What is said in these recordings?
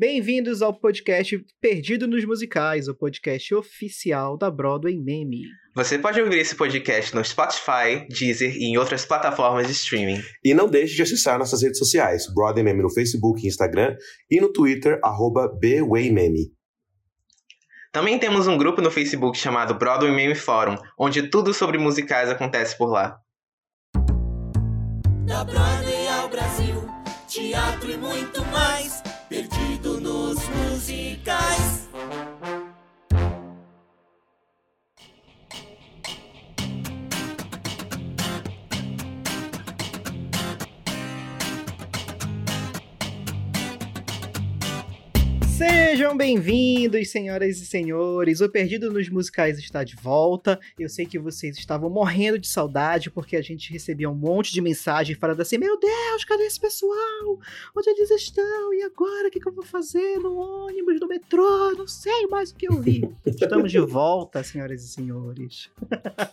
Bem-vindos ao podcast Perdido nos Musicais, o podcast oficial da Broadway Meme. Você pode ouvir esse podcast no Spotify, Deezer e em outras plataformas de streaming. E não deixe de acessar nossas redes sociais, Broadway Meme no Facebook e Instagram e no Twitter, arroba BWayMeme. Também temos um grupo no Facebook chamado Broadway Meme Forum, onde tudo sobre musicais acontece por lá. Sejam bem-vindos, senhoras e senhores. O Perdido nos Musicais está de volta. Eu sei que vocês estavam morrendo de saudade porque a gente recebia um monte de mensagem falando assim: Meu Deus, cadê esse pessoal? Onde eles estão? E agora? O que, que eu vou fazer no ônibus, no metrô? Não sei mais o que eu vi. Estamos de volta, senhoras e senhores.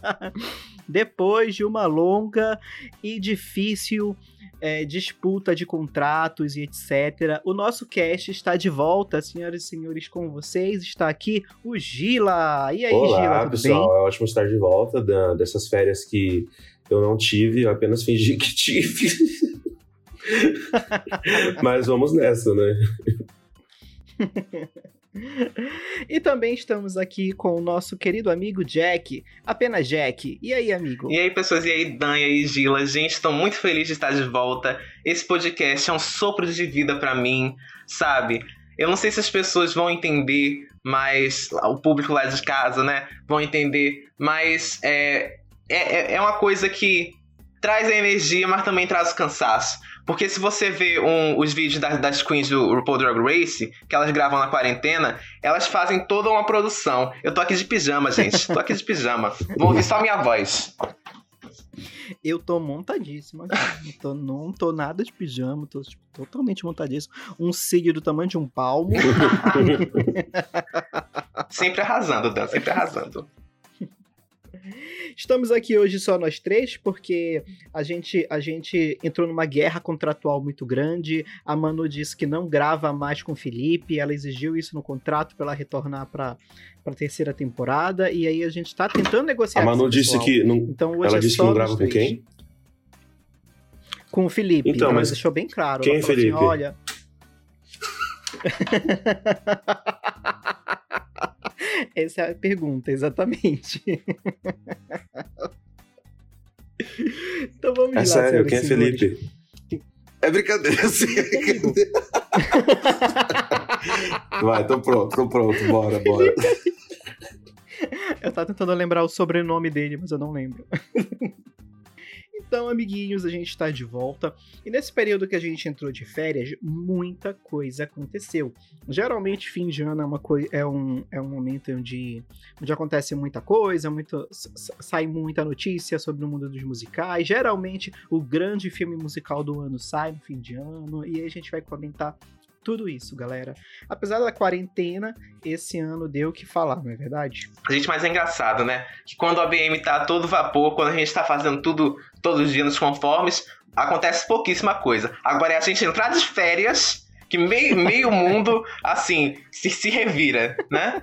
Depois de uma longa e difícil é, disputa de contratos e etc. O nosso cast está de volta, senhoras e senhores, com vocês. Está aqui o Gila. E aí, Olá, Gila, tudo pessoal. bem? É ótimo estar de volta da- dessas férias que eu não tive, eu apenas fingi que tive. Mas vamos nessa, né? E também estamos aqui com o nosso querido amigo Jack, apenas Jack. E aí, amigo? E aí, pessoas, e aí, Dan, e aí, Gila? Gente, estou muito feliz de estar de volta. Esse podcast é um sopro de vida pra mim, sabe? Eu não sei se as pessoas vão entender, mas o público lá de casa, né, vão entender, mas é, é, é uma coisa que traz a energia, mas também traz o cansaço. Porque se você vê um- os vídeos das, das queens do RuPaul Drag Race, que elas gravam na quarentena, elas fazem toda uma produção. Eu tô aqui de pijama, gente. Tô aqui de pijama. Vão ouvir só minha voz. Eu tô montadíssimo. Não tô, não tô nada de pijama, tô tipo, totalmente montadíssimo. Um cílio do tamanho de um palmo. Sempre arrasando, Dan, sempre arrasando. Estamos aqui hoje só nós três, porque a gente, a gente entrou numa guerra contratual muito grande. A Manu disse que não grava mais com o Felipe, ela exigiu isso no contrato para ela retornar para a terceira temporada. E aí a gente tá tentando negociar A Manu disse que. Não... Então hoje Ela é disse que não grava com quem? Com o Felipe. Então, ela mas deixou bem claro. quem é assim, Felipe? olha. Essa é a pergunta, exatamente. então vamos É lá, sério, quem é senhores. Felipe? É brincadeira, sim. Vai, tô pronto, tô pronto, bora, bora. Eu tava tentando lembrar o sobrenome dele, mas eu não lembro. Então, amiguinhos, a gente está de volta. E nesse período que a gente entrou de férias, muita coisa aconteceu. Geralmente, fim de ano é, uma é, um, é um momento onde, onde acontece muita coisa, muito, sai muita notícia sobre o mundo dos musicais. Geralmente, o grande filme musical do ano sai no fim de ano. E aí a gente vai comentar tudo isso, galera. Apesar da quarentena, esse ano deu o que falar, não é verdade? Gente, mas é engraçado, né? Que quando a BM tá a todo vapor, quando a gente tá fazendo tudo todos os dias nos conformes, acontece pouquíssima coisa. Agora é a gente entrar de férias, que meio, meio mundo, assim, se, se revira, né?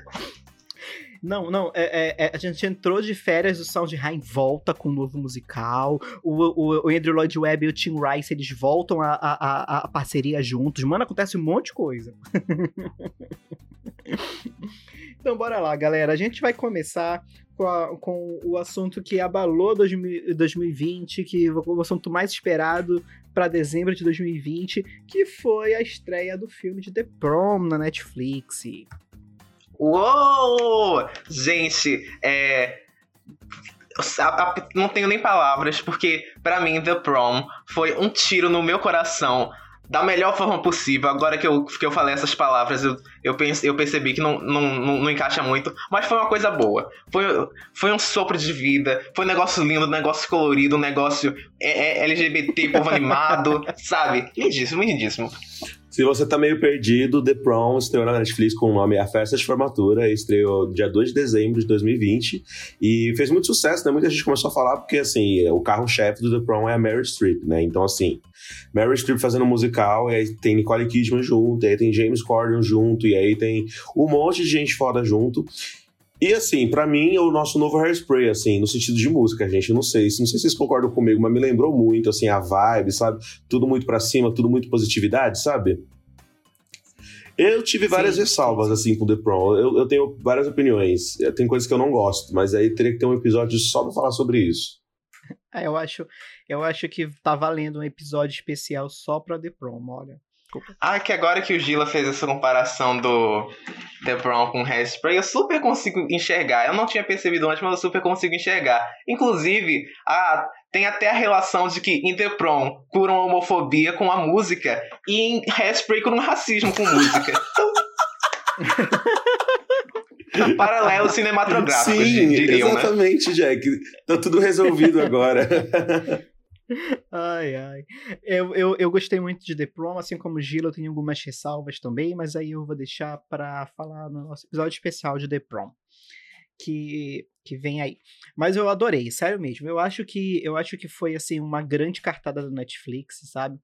Não, não, é, é- é- a gente entrou de férias, o Soundheim volta com um novo musical, o, o, o Andrew Lloyd Webber e o Tim Rice, eles voltam a, a, a, parceria juntos, mano, acontece um monte de coisa. então bora lá, galera, a gente vai começar com, a- com o assunto que abalou 2000 2020, que o assunto mais esperado para dezembro de 2020, que foi a estreia do filme de The Prom na Netflix. Uou! Gente, é. Não tenho nem palavras, porque pra mim The Prom foi um tiro no meu coração da melhor forma possível. Agora que eu, que eu falei essas palavras, eu, eu, pense, eu percebi que não, não, não, não encaixa muito, mas foi uma coisa boa. Foi, foi um sopro de vida, foi um negócio lindo, um negócio colorido, um negócio é, é, LGBT, povo animado, sabe? Lindíssimo, lindíssimo. Se você tá meio perdido, The Prom estreou na Netflix com o nome A Festa de Formatura, estreou dia 2 de dezembro de 2020 e fez muito sucesso, né? Muita gente começou a falar porque, assim, o carro-chefe do The Prom é a Mary Streep, né? Então, assim, Mary Streep fazendo musical, e aí tem Nicole Kidman junto, e aí tem James Corden junto, e aí tem um monte de gente foda junto. E assim, para mim é o nosso novo Hairspray, assim, no sentido de música, gente. Não sei, não sei se vocês concordam comigo, mas me lembrou muito, assim, a vibe, sabe? Tudo muito para cima, tudo muito positividade, sabe? Eu tive várias sim, ressalvas, assim, com The Prom. Eu, eu tenho várias opiniões. Tem coisas que eu não gosto, mas aí teria que ter um episódio só pra falar sobre isso. É, eu acho, eu acho que tá valendo um episódio especial só pra The Prom, olha. Desculpa. Ah, que agora que o Gila fez essa comparação do The Brown com Hairspray, eu super consigo enxergar. Eu não tinha percebido antes, mas eu super consigo enxergar. Inclusive, a, tem até a relação de que em The Prom curam a homofobia com a música e em Hairspray curam racismo com música. Então... Paralelo cinematográfico, Sim, diriam, né? exatamente, né? Jack. Tá tudo resolvido agora. Ai, ai. Eu, eu, eu gostei muito de The Prom, assim como Gila, eu tenho algumas ressalvas também, mas aí eu vou deixar para falar no nosso episódio especial de The Prom. Que, que vem aí. Mas eu adorei, sério mesmo. Eu acho que eu acho que foi assim uma grande cartada do Netflix, sabe?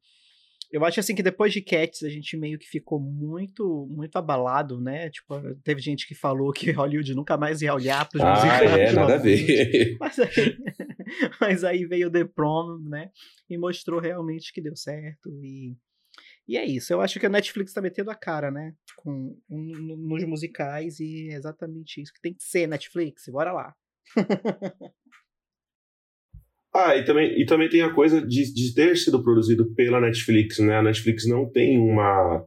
Eu acho assim que depois de Cats a gente meio que ficou muito muito abalado, né? Tipo, teve gente que falou que Hollywood nunca mais ia olhar para os ah, musicais. É, nada a ver. Mas aí, mas aí veio The Prom, né? E mostrou realmente que deu certo e e é isso. Eu acho que a Netflix tá metendo a cara, né? Com, um, nos musicais e é exatamente isso que tem que ser Netflix. Bora lá. Ah, e também, e também tem a coisa de, de ter sido produzido pela Netflix, né? A Netflix não tem uma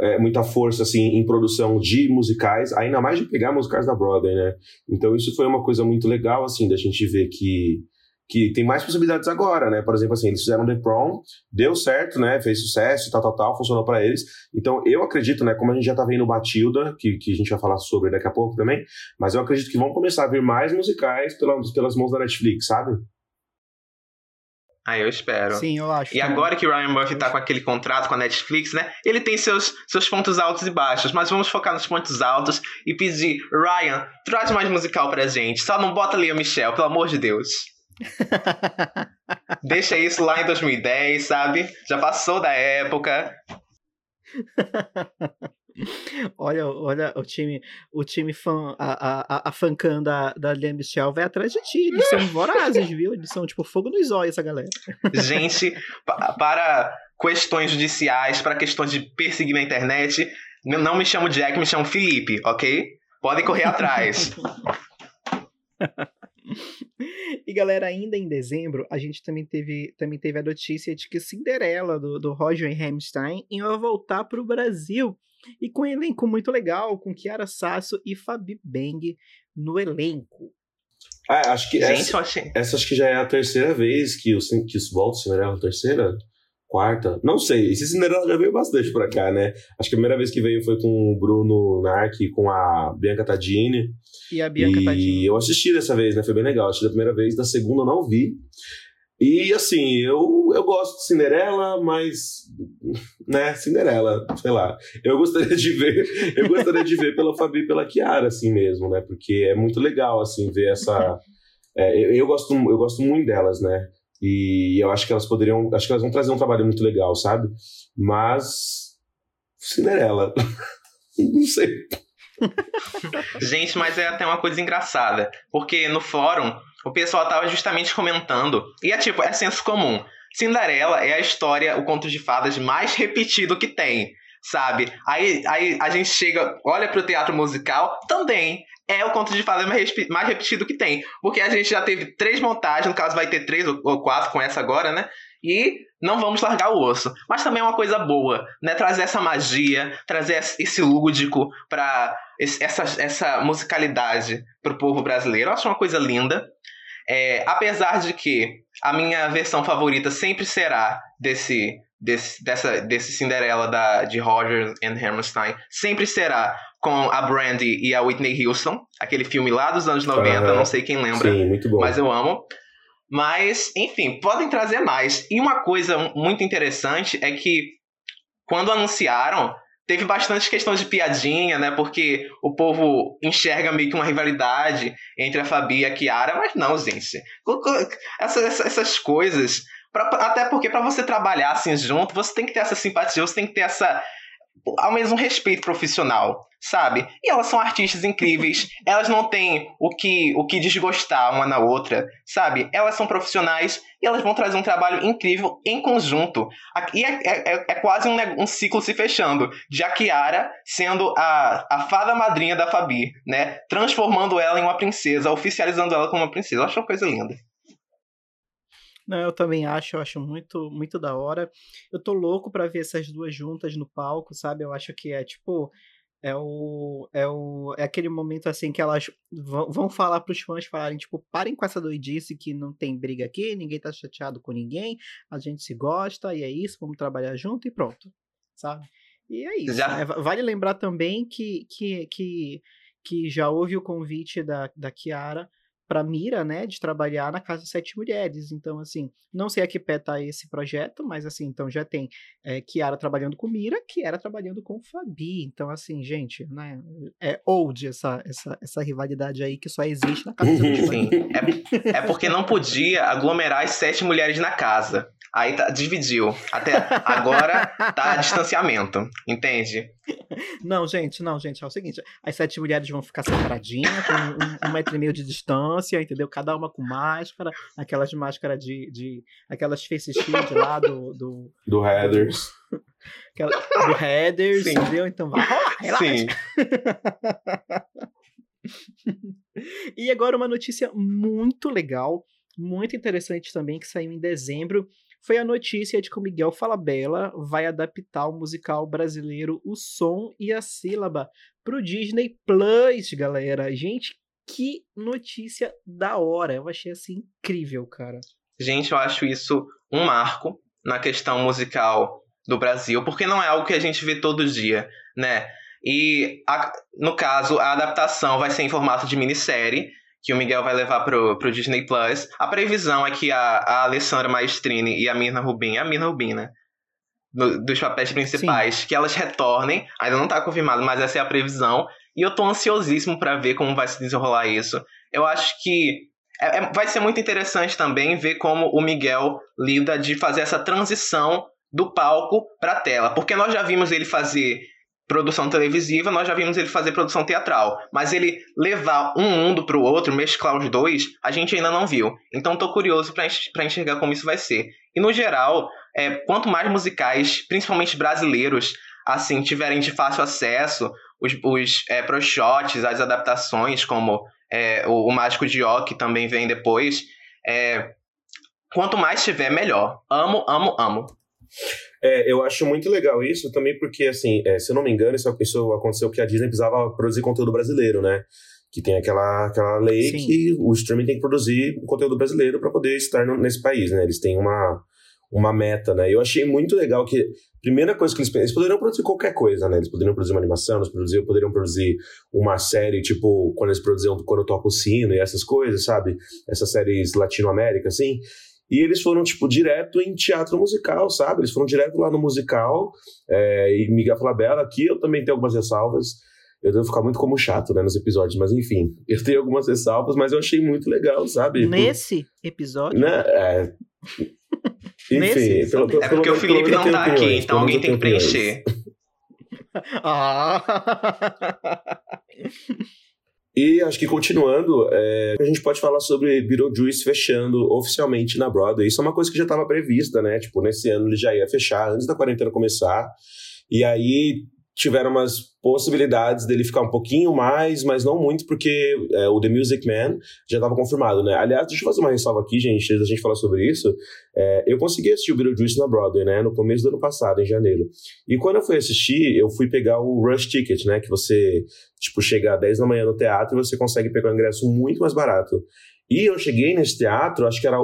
é, muita força assim em produção de musicais, ainda mais de pegar musicais da Broadway, né? Então isso foi uma coisa muito legal assim da gente ver que que tem mais possibilidades agora, né? Por exemplo, assim, eles fizeram The Prom, deu certo, né? Fez sucesso, tal, tal, tal, funcionou para eles. Então, eu acredito, né? Como a gente já tá vendo Batilda, que, que a gente vai falar sobre daqui a pouco também, mas eu acredito que vão começar a vir mais musicais pelas, pelas mãos da Netflix, sabe? Ah, eu espero. Sim, eu acho. E também. agora que o Ryan Murphy tá com aquele contrato com a Netflix, né? Ele tem seus, seus pontos altos e baixos, mas vamos focar nos pontos altos e pedir, Ryan, traz mais musical pra gente. Só não bota Lea Michelle, pelo amor de Deus. Deixa isso lá em 2010, sabe? Já passou da época. Olha, olha o time, o time fã, a, a, a fancam da, da Michelle vai atrás de ti. Eles são vorazes, viu? Eles são tipo fogo nos olhos, essa galera. Gente, para questões judiciais, para questões de perseguir na internet, não me chamo Jack, me chamo Felipe, ok? Podem correr atrás. e galera, ainda em dezembro, a gente também teve, também teve a notícia de que Cinderela, do, do Roger Hammerstein, ia voltar para o Brasil e com um elenco muito legal, com Kiara Sasso e Fabi Beng no elenco. Ah, acho que Gente, essa, achei... essa acho que já é a terceira vez que o que volta o Cinderela, terceira? Quarta? Não sei. Esse Cinderela já veio bastante pra cá, né? Acho que a primeira vez que veio foi com o Bruno Narc e com a Bianca Tadini. E a Bianca e Tadini. E eu assisti dessa vez, né? Foi bem legal. Assisti da primeira vez, da segunda eu não vi. E assim, eu, eu gosto de Cinderela, mas. Né, Cinderela, sei lá. Eu gostaria de ver, eu gostaria de ver pela Fabi e pela Kiara, assim mesmo, né? Porque é muito legal, assim, ver essa. É, eu, eu, gosto, eu gosto muito delas, né? E eu acho que elas poderiam. Acho que elas vão trazer um trabalho muito legal, sabe? Mas. Cinderela. Não sei. Gente, mas é até uma coisa engraçada. Porque no fórum o pessoal tava justamente comentando. E é tipo, é senso comum. Cinderela é a história, o conto de fadas mais repetido que tem, sabe? Aí, aí a gente chega, olha pro teatro musical, também é o conto de fadas mais, mais repetido que tem. Porque a gente já teve três montagens, no caso vai ter três ou quatro com essa agora, né? E não vamos largar o osso. Mas também é uma coisa boa, né? Trazer essa magia, trazer esse lúdico para essa, essa musicalidade pro povo brasileiro. Eu acho uma coisa linda. É, apesar de que a minha versão favorita sempre será desse, desse, dessa, desse Cinderela da, de Rogers and Hammerstein, sempre será com a Brandy e a Whitney Houston, aquele filme lá dos anos 90, não sei quem lembra, sim, muito bom. mas eu amo. Mas, enfim, podem trazer mais. E uma coisa muito interessante é que quando anunciaram, teve bastante questão de piadinha, né? Porque o povo enxerga meio que uma rivalidade entre a Fabi e a Kiara, mas não, gente. Essas, essas coisas. Pra, até porque para você trabalhar assim junto, você tem que ter essa simpatia, você tem que ter essa. ao menos um respeito profissional sabe? E elas são artistas incríveis, elas não têm o que, o que desgostar uma na outra, sabe? Elas são profissionais e elas vão trazer um trabalho incrível em conjunto. E é, é, é quase um, um, ciclo se fechando, de a Kiara sendo a, a fada madrinha da Fabi, né? Transformando ela em uma princesa, oficializando ela como uma princesa. Eu acho uma coisa linda. Não, eu também acho, eu acho muito, muito da hora. Eu tô louco para ver essas duas juntas no palco, sabe? Eu acho que é tipo é o, é o é aquele momento assim que elas vão, vão falar pros fãs falarem tipo parem com essa doidice que não tem briga aqui ninguém tá chateado com ninguém a gente se gosta e é isso vamos trabalhar junto e pronto sabe e é isso já... né? vale lembrar também que que, que que já houve o convite da, da Kiara para mira, né, de trabalhar na Casa Sete Mulheres. Então, assim, não sei a que pé tá esse projeto, mas assim, então já tem é, Kiara trabalhando com Mira, Kiara trabalhando com Fabi. Então, assim, gente, né, é old essa, essa, essa rivalidade aí que só existe na Casa Sim, é, é porque não podia aglomerar as sete mulheres na casa. Aí tá, dividiu. Até agora tá distanciamento, entende? Não, gente, não, gente. É o seguinte: as sete mulheres vão ficar separadinhas, com um, um, metro e meio de distância, entendeu? Cada uma com máscara, aquelas máscaras de, de. aquelas face shield lá do. Do, do Headers. Aquela, do Headers, Sim. entendeu? Então vai rolar, relaxa. Sim. e agora uma notícia muito legal, muito interessante também, que saiu em dezembro foi a notícia de que o Miguel Falabella vai adaptar o musical brasileiro O Som e a Sílaba pro Disney Plus, galera. Gente, que notícia da hora. Eu achei assim incrível, cara. Gente, eu acho isso um marco na questão musical do Brasil, porque não é algo que a gente vê todo dia, né? E a, no caso, a adaptação vai ser em formato de minissérie, que o Miguel vai levar pro, pro Disney Plus. A previsão é que a, a Alessandra Maestrini e a Mirna Rubin, a Mirna Rubin, né? Do, dos papéis principais, Sim. que elas retornem. Ainda não tá confirmado, mas essa é a previsão. E eu tô ansiosíssimo para ver como vai se desenrolar isso. Eu acho que é, é, vai ser muito interessante também ver como o Miguel lida de fazer essa transição do palco para tela, porque nós já vimos ele fazer produção televisiva, nós já vimos ele fazer produção teatral. Mas ele levar um mundo para o outro, mesclar os dois, a gente ainda não viu. Então tô curioso para enxergar como isso vai ser. E no geral, é, quanto mais musicais, principalmente brasileiros, assim, tiverem de fácil acesso, os, os é, pro shots, as adaptações, como é, o, o Mágico de Ó, que também vem depois, é, quanto mais tiver, melhor. Amo, amo, amo. É, eu acho muito legal isso também porque, assim, é, se eu não me engano, isso, isso aconteceu porque a Disney precisava produzir conteúdo brasileiro, né? Que tem aquela, aquela lei Sim. que o streaming tem que produzir conteúdo brasileiro para poder estar no, nesse país, né? Eles têm uma, uma meta, né? Eu achei muito legal que primeira coisa que eles eles poderiam produzir qualquer coisa, né? Eles poderiam produzir uma animação, eles poderiam, poderiam produzir uma série, tipo, quando eles produziam Quando eu Toco o Sino e essas coisas, sabe? Essas séries Latino-América, assim. E eles foram, tipo, direto em teatro musical, sabe? Eles foram direto lá no musical. É, e Miguel Falabella, aqui eu também tenho algumas ressalvas. Eu devo ficar muito como chato, né, nos episódios, mas enfim, eu tenho algumas ressalvas, mas eu achei muito legal, sabe? Nesse episódio? Né? É... Enfim, Nesse, pelo, pelo, é porque pelo, o Felipe não tá opiniões, aqui, então alguém tem que preencher. ah! E acho que continuando, é, a gente pode falar sobre Beetlejuice fechando oficialmente na Broadway. Isso é uma coisa que já estava prevista, né? Tipo, nesse ano ele já ia fechar antes da quarentena começar. E aí tiveram umas possibilidades dele ficar um pouquinho mais, mas não muito, porque é, o The Music Man já estava confirmado, né? Aliás, deixa eu fazer uma ressalva aqui, gente, antes da gente falar sobre isso. É, eu consegui assistir o Beetlejuice na Broadway, né? No começo do ano passado, em janeiro. E quando eu fui assistir, eu fui pegar o Rush Ticket, né? Que você, tipo, chega às 10 da manhã no teatro e você consegue pegar o ingresso muito mais barato. E eu cheguei nesse teatro, acho que era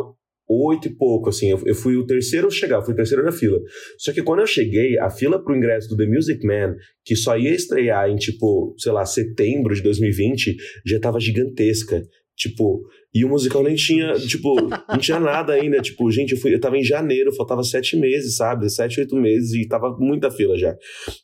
oito e pouco, assim. Eu, eu, fui o terceiro a chegar, fui o terceiro na fila. Só que quando eu cheguei, a fila pro ingresso do The Music Man, que só ia estrear em, tipo, sei lá, setembro de 2020, já tava gigantesca. Tipo, E o musical nem tinha, tipo, não tinha nada ainda. Tipo, gente, eu, fui, eu tava em janeiro, faltava sete meses, sabe? Sete, oito meses e tava muita fila já.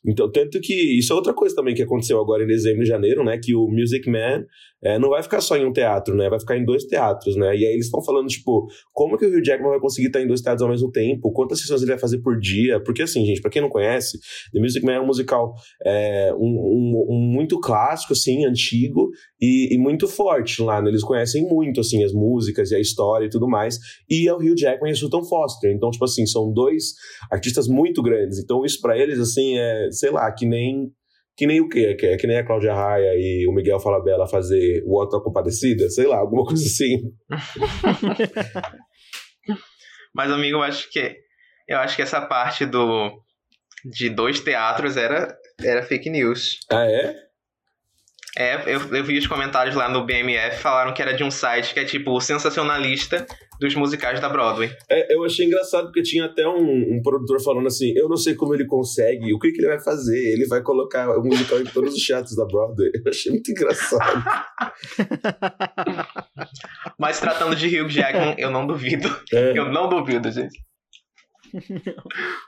Então, tanto que isso é outra coisa também que aconteceu agora em dezembro e janeiro, né? Que o Music Man é, não vai ficar só em um teatro, né? Vai ficar em dois teatros, né? E aí eles estão falando, tipo, como que o Hugh Jackman vai conseguir estar em dois teatros ao mesmo tempo? Quantas sessões ele vai fazer por dia? Porque, assim, gente, pra quem não conhece, The Music Man é um musical é, um, um, um muito clássico, assim, antigo e, e, muito forte lá, né? Eles conhecem muito, assim, as músicas e a história e tudo mais. E é o Hugh Jackman e a Sultan Foster. Então, tipo assim, são dois artistas muito grandes. Então, isso para eles, assim, é, sei lá, que nem que nem o quê? Que, é, que nem a Cláudia Raia e o Miguel Falabella fazer o Auto Compadecida? Sei lá, alguma coisa assim. Mas, amigo, eu acho que eu acho que essa parte do de dois teatros era, era fake news. Ah, é? É, eu, eu vi os comentários lá no BMF, falaram que era de um site que é tipo sensacionalista dos musicais da Broadway. É, eu achei engraçado porque tinha até um, um, produtor falando assim: eu não sei como ele consegue, o que, que ele vai fazer? Ele vai colocar o musical em todos os teatros da Broadway. Eu achei muito engraçado. Mas tratando de Hugh Jackman, eu não duvido. É. Eu não duvido, gente.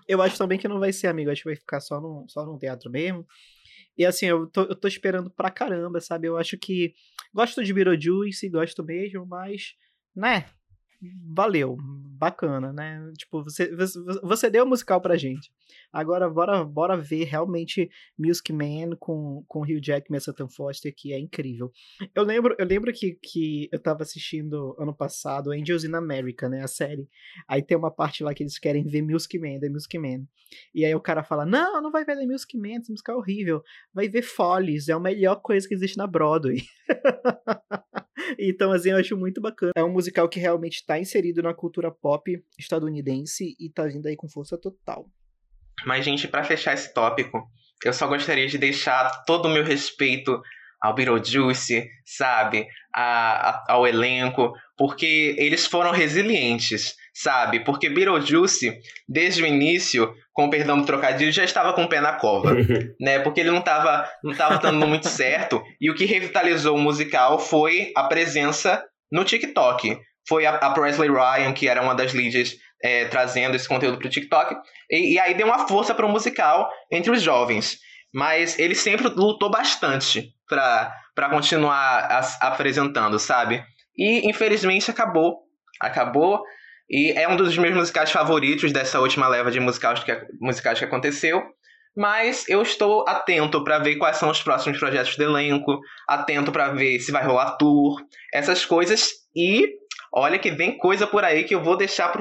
eu acho também que não vai ser, amigo. Acho que vai ficar só no, só no teatro mesmo. E assim, eu tô, eu tô esperando pra caramba, sabe? Eu acho que. Gosto de Beetlejuice, gosto mesmo, mas. Né? Valeu, bacana, né? Tipo, você, você deu o musical pra gente. Agora, bora, bora ver realmente Music Man com, com Hugh Jackman e Sutton Foster, que é incrível. Eu lembro, eu lembro que, que eu tava assistindo ano passado Angels in America, né? A série. Aí tem uma parte lá que eles querem ver Music Man, The Music Man. E aí o cara fala: Não, não vai ver The Music Man, esse musical é horrível. Vai ver Follies, é a melhor coisa que existe na Broadway. então, assim, eu acho muito bacana. É um musical que realmente está inserido na cultura pop estadunidense e tá vindo aí com força total. Mas, gente, para fechar esse tópico, eu só gostaria de deixar todo o meu respeito ao Beetlejuice, sabe? A, a, ao elenco, porque eles foram resilientes, sabe? Porque Beetlejuice, desde o início, com perdão do trocadilho, já estava com o pé na cova, né? Porque ele não estava não tava dando muito certo, e o que revitalizou o musical foi a presença no TikTok. Foi a, a Presley Ryan, que era uma das leads é, trazendo esse conteúdo para o TikTok, e, e aí deu uma força para o musical entre os jovens. Mas ele sempre lutou bastante para continuar as, apresentando, sabe? E infelizmente acabou. Acabou. E é um dos meus musicais favoritos dessa última leva de musicais que, musicais que aconteceu. Mas eu estou atento para ver quais são os próximos projetos do elenco, atento para ver se vai rolar tour, essas coisas. E olha que vem coisa por aí que eu vou deixar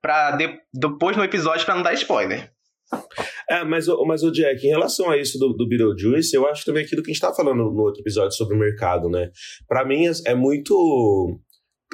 para de, depois no episódio para não dar spoiler. É, mas, mas o Jack, em relação a isso do, do Beetlejuice, eu acho também aquilo que a gente estava falando no outro episódio sobre o mercado, né? Para mim é, é muito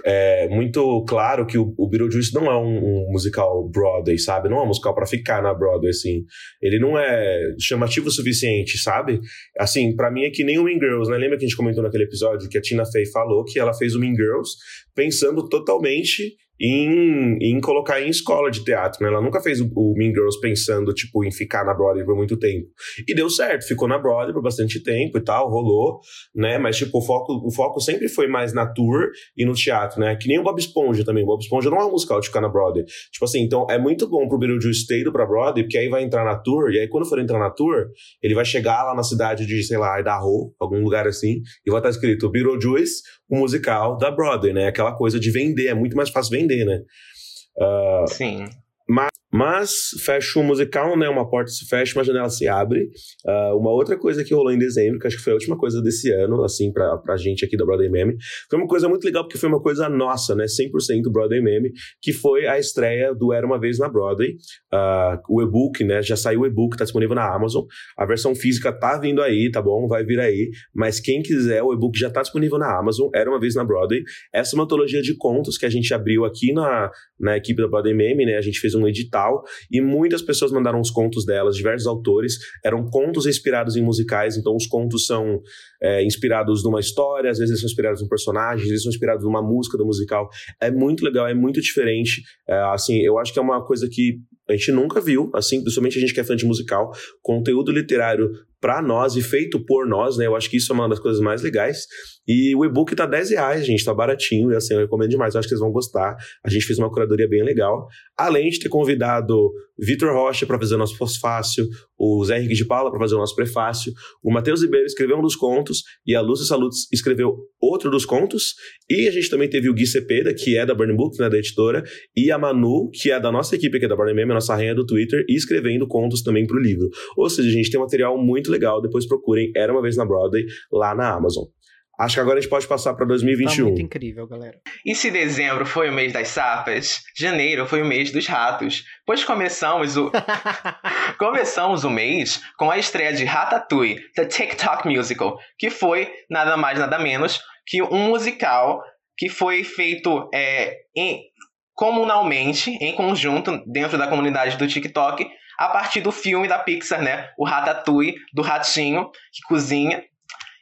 é muito claro que o, o Beetlejuice não é um, um, musical Broadway, sabe? Não é um musical para ficar na Broadway, assim. Ele não é chamativo o suficiente, sabe? Assim, para mim é que nem o Mean Girls, né? Lembra que a gente comentou naquele episódio que a Tina Fey falou que ela fez o Mean Girls pensando totalmente em, em colocar em escola de teatro, né? Ela nunca fez o, o, Mean Girls pensando, tipo, em ficar na Broadway por muito tempo. E deu certo, ficou na Broadway por bastante tempo e tal, rolou, né? Mas, tipo, o foco, o foco sempre foi mais na tour e no teatro, né? Que nem o Bob Esponja também. O Bob Esponja não é um musical de ficar na Broadway. Tipo assim, então é muito bom pro Beetlejuice ter ido pra Broadway, porque aí vai entrar na tour, e aí quando for entrar na tour, ele vai chegar lá na cidade de, sei lá, Idaho, algum lugar assim, e vai estar escrito Beetlejuice, o musical da Broadway, né? Aquela coisa de vender, é muito mais fácil vender, né? Uh, Sim. Mas mas fecha o musical, né? Uma porta se fecha, uma janela se abre. Uh, uma outra coisa que rolou em dezembro, que acho que foi a última coisa desse ano, assim, pra, pra gente aqui da Broadway Meme, foi uma coisa muito legal, porque foi uma coisa nossa, né? 100% Broadway Meme, que foi a estreia do Era Uma Vez na Broadway. Uh, o e-book, né? Já saiu o e-book, tá disponível na Amazon. A versão física tá vindo aí, tá bom? Vai vir aí. Mas quem quiser, o e-book já tá disponível na Amazon. Era Uma Vez na Broadway. Essa é uma antologia de contos que a gente abriu aqui na, na equipe da Broadway Meme, né? A gente fez um edital e muitas pessoas mandaram os contos delas, diversos autores. Eram contos inspirados em musicais, então os contos são é, inspirados numa história, às vezes eles são inspirados num personagem, às vezes são inspirados numa música do musical. É muito legal, é muito diferente. É, assim, eu acho que é uma coisa que a gente nunca viu, assim, principalmente a gente que é fã de musical, conteúdo literário para nós e feito por nós, né? Eu acho que isso é uma das coisas mais legais. E o e-book tá 10 reais, gente, tá baratinho, e assim, eu recomendo demais, eu acho que vocês vão gostar. A gente fez uma curadoria bem legal. Além de ter convidado Vitor Rocha para fazer o nosso pós-fácil, o Zé Henrique de Paula para fazer o nosso prefácio, o Matheus Ribeiro escreveu um dos contos, e a Lúcia Salutes escreveu outro dos contos, e a gente também teve o Gui Cepeda, que é da Burning Book, né, da editora, e a Manu, que é da nossa equipe aqui da Burning Meme, a nossa rainha do Twitter, escrevendo contos também pro livro. Ou seja, a gente tem um material muito legal, depois procurem Era Uma Vez na Broadway, lá na Amazon. Acho que agora a gente pode passar para 2021. Tá muito incrível, galera. E se dezembro foi o mês das sapas, janeiro foi o mês dos ratos, pois começamos o começamos o mês com a estreia de Ratatouille, The TikTok Musical, que foi nada mais nada menos que um musical que foi feito é, em, comunalmente, em conjunto, dentro da comunidade do TikTok, a partir do filme da Pixar, né? O Ratatouille, do ratinho que cozinha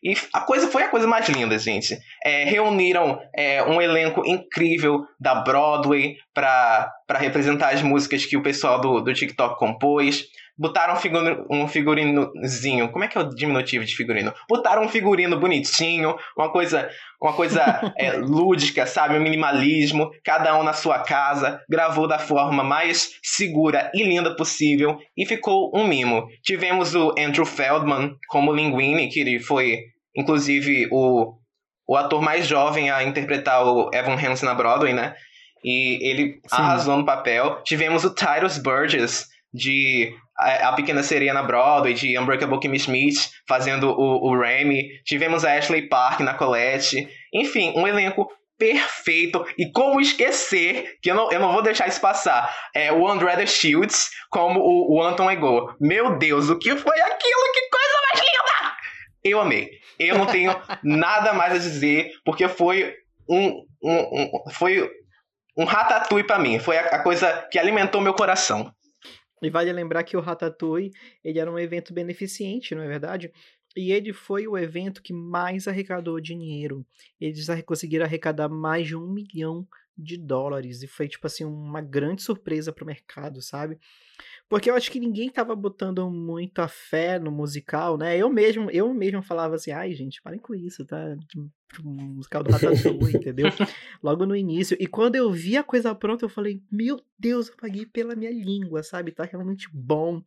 e a coisa foi a coisa mais linda, gente. É, reuniram é, um elenco incrível da Broadway para representar as músicas que o pessoal do, do TikTok compôs. Botaram um, figurino, um figurinozinho. Como é que é o diminutivo de figurino? Botaram um figurino bonitinho, uma coisa, uma coisa é, lúdica, sabe? Um minimalismo, cada um na sua casa. Gravou da forma mais segura e linda possível e ficou um mimo. Tivemos o Andrew Feldman como Linguini, que ele foi, inclusive, o, o ator mais jovem a interpretar o Evan Hansen na Broadway, né? E ele Sim. arrasou no papel. Tivemos o Tyrus Burgess de a, Pequena Sereia na Broadway, de Unbreakable Kimmy Schmidt fazendo o, o Remy. Tivemos a Ashley Park na Colette. Enfim, um elenco perfeito. E como esquecer, que eu não, eu não vou deixar isso passar, é o André Shields como o, o Anton Ego. Meu Deus, o que foi aquilo? Que coisa mais linda! Eu amei. Eu não tenho nada mais a dizer, porque foi um, um, um foi um ratatouille para mim. Foi a, a coisa que alimentou meu coração. E vale lembrar que o Ratatouille, ele era um evento beneficente, não é verdade? E ele foi o evento que mais arrecadou dinheiro. Eles conseguiram arrecadar mais de um milhão de dólares. E foi, tipo assim, uma grande surpresa para o mercado, sabe? Porque eu acho que ninguém tava botando muita fé no musical, né? Eu mesmo, eu mesmo falava assim, ai, gente, parem com isso, tá? musical do Ratatouille, entendeu? Logo no início. E quando eu vi a coisa pronta, eu falei, meu Deus, eu paguei pela minha língua, sabe? Tá realmente bom.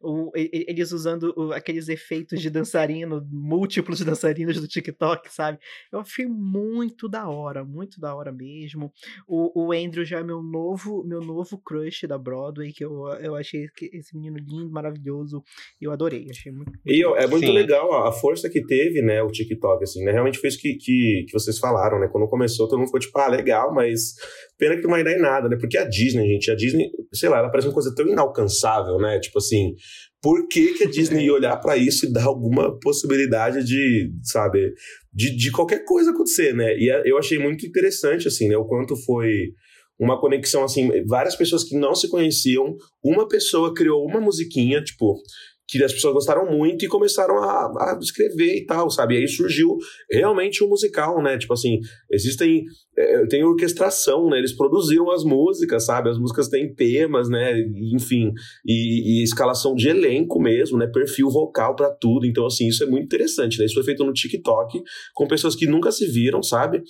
O, eles usando o, aqueles efeitos de dançarino, múltiplos dançarinos do TikTok, sabe? Eu achei muito da hora, muito da hora mesmo. O, o Andrew já é meu novo, meu novo crush da Broadway, que eu, eu achei esse menino lindo, maravilhoso. E eu adorei, achei muito. e é muito Sim. legal a força que teve, né, o TikTok, assim, né? Realmente fez que, que, que vocês falaram, né? Quando começou, todo mundo ficou tipo, ah, legal, mas pena que não vai dar em nada, né? Porque a Disney, gente, a Disney, sei lá, ela parece uma coisa tão inalcançável, né? Tipo assim, por que, que a Disney ia olhar para isso e dar alguma possibilidade de, sabe, de, de qualquer coisa acontecer, né? E eu achei muito interessante, assim, né? O quanto foi uma conexão, assim, várias pessoas que não se conheciam, uma pessoa criou uma musiquinha, tipo, que as pessoas gostaram muito e começaram a, a escrever e tal, sabe? E aí surgiu realmente um musical, né? Tipo assim, existem. É, tem orquestração, né? Eles produziram as músicas, sabe? As músicas têm temas, né? Enfim, e, e escalação de elenco mesmo, né? Perfil vocal para tudo. Então, assim, isso é muito interessante, né? Isso foi feito no TikTok com pessoas que nunca se viram, sabe?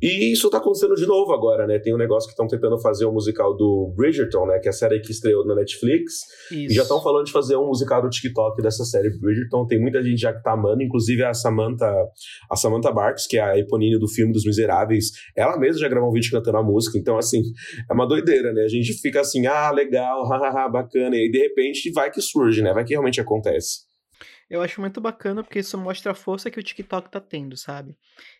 E isso tá acontecendo de novo agora, né? Tem um negócio que estão tentando fazer o um musical do Bridgerton, né? Que é a série que estreou na Netflix. Isso. E já estão falando de fazer um musical do TikTok dessa série Bridgerton. Tem muita gente já que tá amando, inclusive a Samantha, a Samantha Barks, que é a eponine do filme dos Miseráveis. Ela mesma já gravou um vídeo cantando a música. Então, assim, é uma doideira, né? A gente fica assim, ah, legal, hahaha, bacana. E aí, de repente, vai que surge, né? Vai que realmente acontece. Eu acho muito bacana porque isso mostra a força que o TikTok tá tendo, sabe?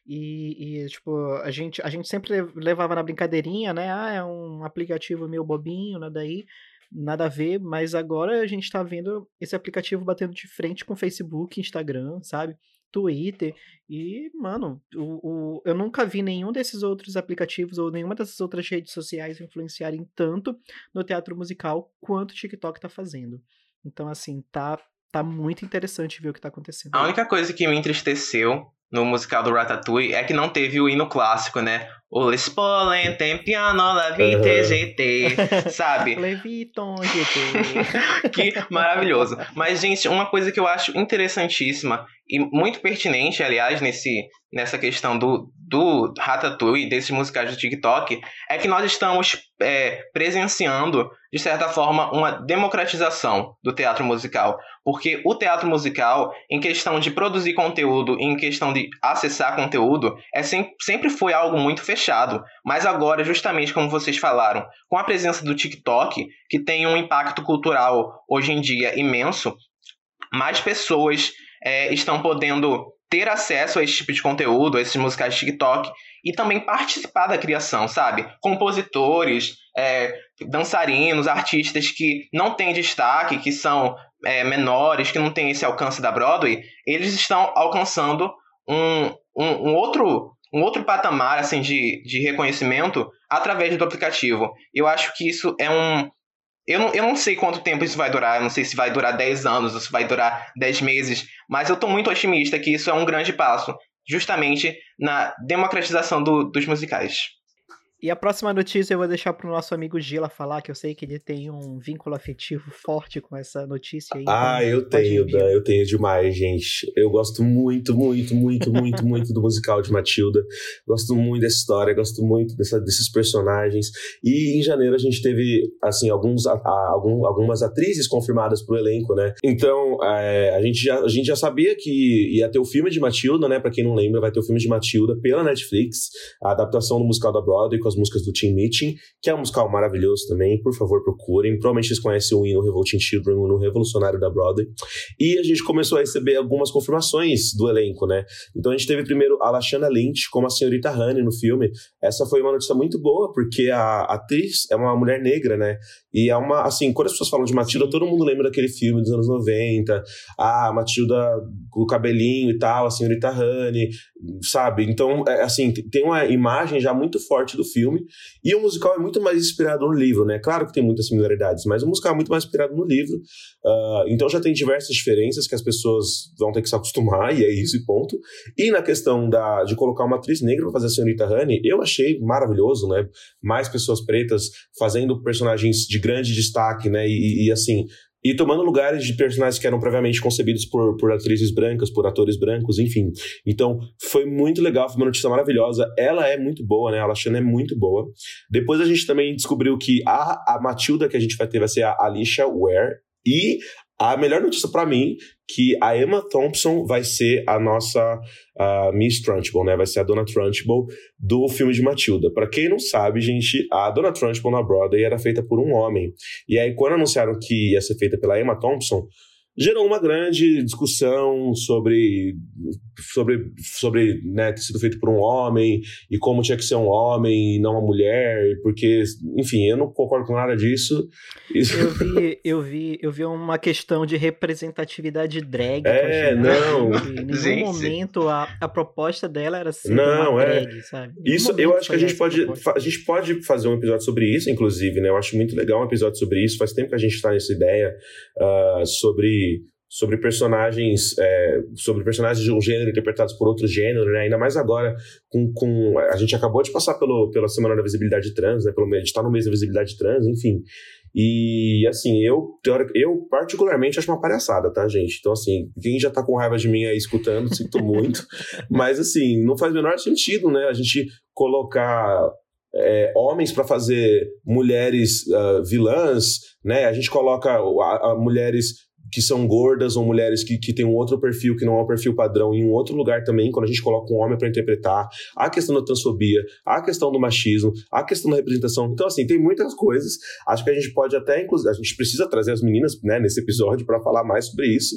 E, e, tipo, a gente, a gente sempre levava na brincadeirinha, né? Ah, é um aplicativo meio bobinho, nada aí, nada a ver, mas agora a gente tá vendo esse aplicativo batendo de frente com Facebook, Instagram, sabe? Twitter. E, mano, o, o, eu nunca vi nenhum desses outros aplicativos ou nenhuma dessas outras redes sociais influenciarem tanto no teatro musical quanto o TikTok tá fazendo. Então, assim, tá tá muito interessante ver o que tá acontecendo. A única coisa que me entristeceu no musical do Ratatouille é que não teve o hino clássico, né? O Les Pollen piano la vite. GT, sabe? Leviton GT. que maravilhoso. Mas, gente, uma coisa que eu acho interessantíssima e muito pertinente, aliás, nesse, nessa questão do, do Ratatouille, desses musicais do TikTok, é que nós estamos é, presenciando, de certa forma, uma democratização do teatro musical. Porque o teatro musical, em questão de produzir conteúdo, em questão de acessar conteúdo, é sempre, sempre foi algo muito fechado. Mas agora, justamente como vocês falaram, com a presença do TikTok, que tem um impacto cultural hoje em dia imenso, mais pessoas é, estão podendo ter acesso a esse tipo de conteúdo, a esses musicais de TikTok, e também participar da criação, sabe? Compositores, é, dançarinos, artistas que não têm destaque, que são é, menores, que não têm esse alcance da Broadway, eles estão alcançando um, um, um outro um outro patamar assim de, de reconhecimento através do aplicativo. Eu acho que isso é um. Eu não, eu não sei quanto tempo isso vai durar, eu não sei se vai durar 10 anos ou se vai durar 10 meses, mas eu estou muito otimista que isso é um grande passo, justamente na democratização do, dos musicais. E a próxima notícia eu vou deixar pro nosso amigo Gila falar, que eu sei que ele tem um vínculo afetivo forte com essa notícia aí. Ah, então eu tenho. Dan, eu tenho demais, gente. Eu gosto muito, muito, muito, muito, muito do musical de Matilda. Gosto muito dessa história, gosto muito dessa- desses personagens. E em janeiro a gente teve, assim, alguns, a- a- algum- algumas atrizes confirmadas pro elenco, né? Então, é, a, gente já, a gente já sabia que ia ter o filme de Matilda, né? Pra quem não lembra, vai ter o filme de Matilda pela Netflix, a adaptação do musical da Broadway com as músicas do Team Meeting, que é um musical maravilhoso também. Por favor, procurem. Provavelmente vocês conhecem o hino Revolting Children, o hino revolucionário da Broadway. E a gente começou a receber algumas confirmações do elenco, né? Então a gente teve primeiro a Lashana Lynch como a senhorita Honey no filme. Essa foi uma notícia muito boa, porque a atriz é uma mulher negra, né? E é uma, assim, quando as pessoas falam de Matilda, todo mundo lembra daquele filme dos anos 90. Ah, Matilda com o cabelinho e tal, a senhorita Honey, sabe? Então, é, assim, tem uma imagem já muito forte do filme. E o musical é muito mais inspirado no livro, né? Claro que tem muitas similaridades, mas o musical é muito mais inspirado no livro. Ah, então já tem diversas diferenças que as pessoas vão ter que se acostumar, e é isso e ponto. E na questão da, de colocar uma atriz negra pra fazer a senhorita Honey, eu achei maravilhoso, né? Mais pessoas pretas fazendo personagens de grande destaque, né? E, e, assim. E tomando lugares de personagens que eram previamente concebidos por, por atrizes brancas, por atores brancos, enfim. Então, foi muito legal, foi uma notícia maravilhosa. Ela é muito boa, né? A Lashana é muito boa. Depois a gente também descobriu que a, a Matilda que a gente vai ter vai ser a Alicia Ware. E a melhor notícia pra mim que a Emma Thompson vai ser a nossa ah, Miss Trunchbull, né? Vai ser a Dona Trunchbull do filme de Matilda. Pra quem não sabe, gente, a Dona Trunchbull na Broadway era feita por um homem. E aí quando anunciaram que ia ser feita pela Emma Thompson, gerou uma grande discussão sobre sobre sobre né, ter sido feito por um homem e como tinha que ser um homem e não uma mulher, porque enfim, eu não concordo com nada disso. Isso- Eu vi, eu vi, eu vi uma questão de representatividade drag. É, achei não. Em nenhum Gente. momento a, a proposta dela era ser Não, uma é. drag, sabe? Nenhum Isso, eu acho que a gente pode, proposta. a gente pode fazer um episódio sobre isso, inclusive, né? Eu acho muito legal um episódio sobre isso. Faz tempo que a gente está nessa ideia ah, sobre sobre personagens é, sobre personagens de um gênero interpretados por outro gênero, né? Ainda mais agora com, com a gente acabou de passar pelo, pela semana da visibilidade trans, né? Pelo a gente tá no mês da visibilidade trans, enfim. E assim, eu, eu particularmente acho uma palhaçada, tá, gente? Então, assim, quem já tá com raiva de mim aí escutando, sinto muito. Mas, assim, não faz o menor sentido, né? A gente colocar é, homens para fazer mulheres ah, vilãs, né? A gente coloca mulheres que são gordas ou mulheres que, que têm um outro perfil que não é um perfil padrão em um outro lugar também, quando a gente coloca um homem para interpretar, a questão da transfobia, a questão do machismo, a questão da representação. Então, assim, tem muitas coisas. Acho que a gente pode até, inclusive, a gente precisa trazer as meninas né, nesse episódio para falar mais sobre isso.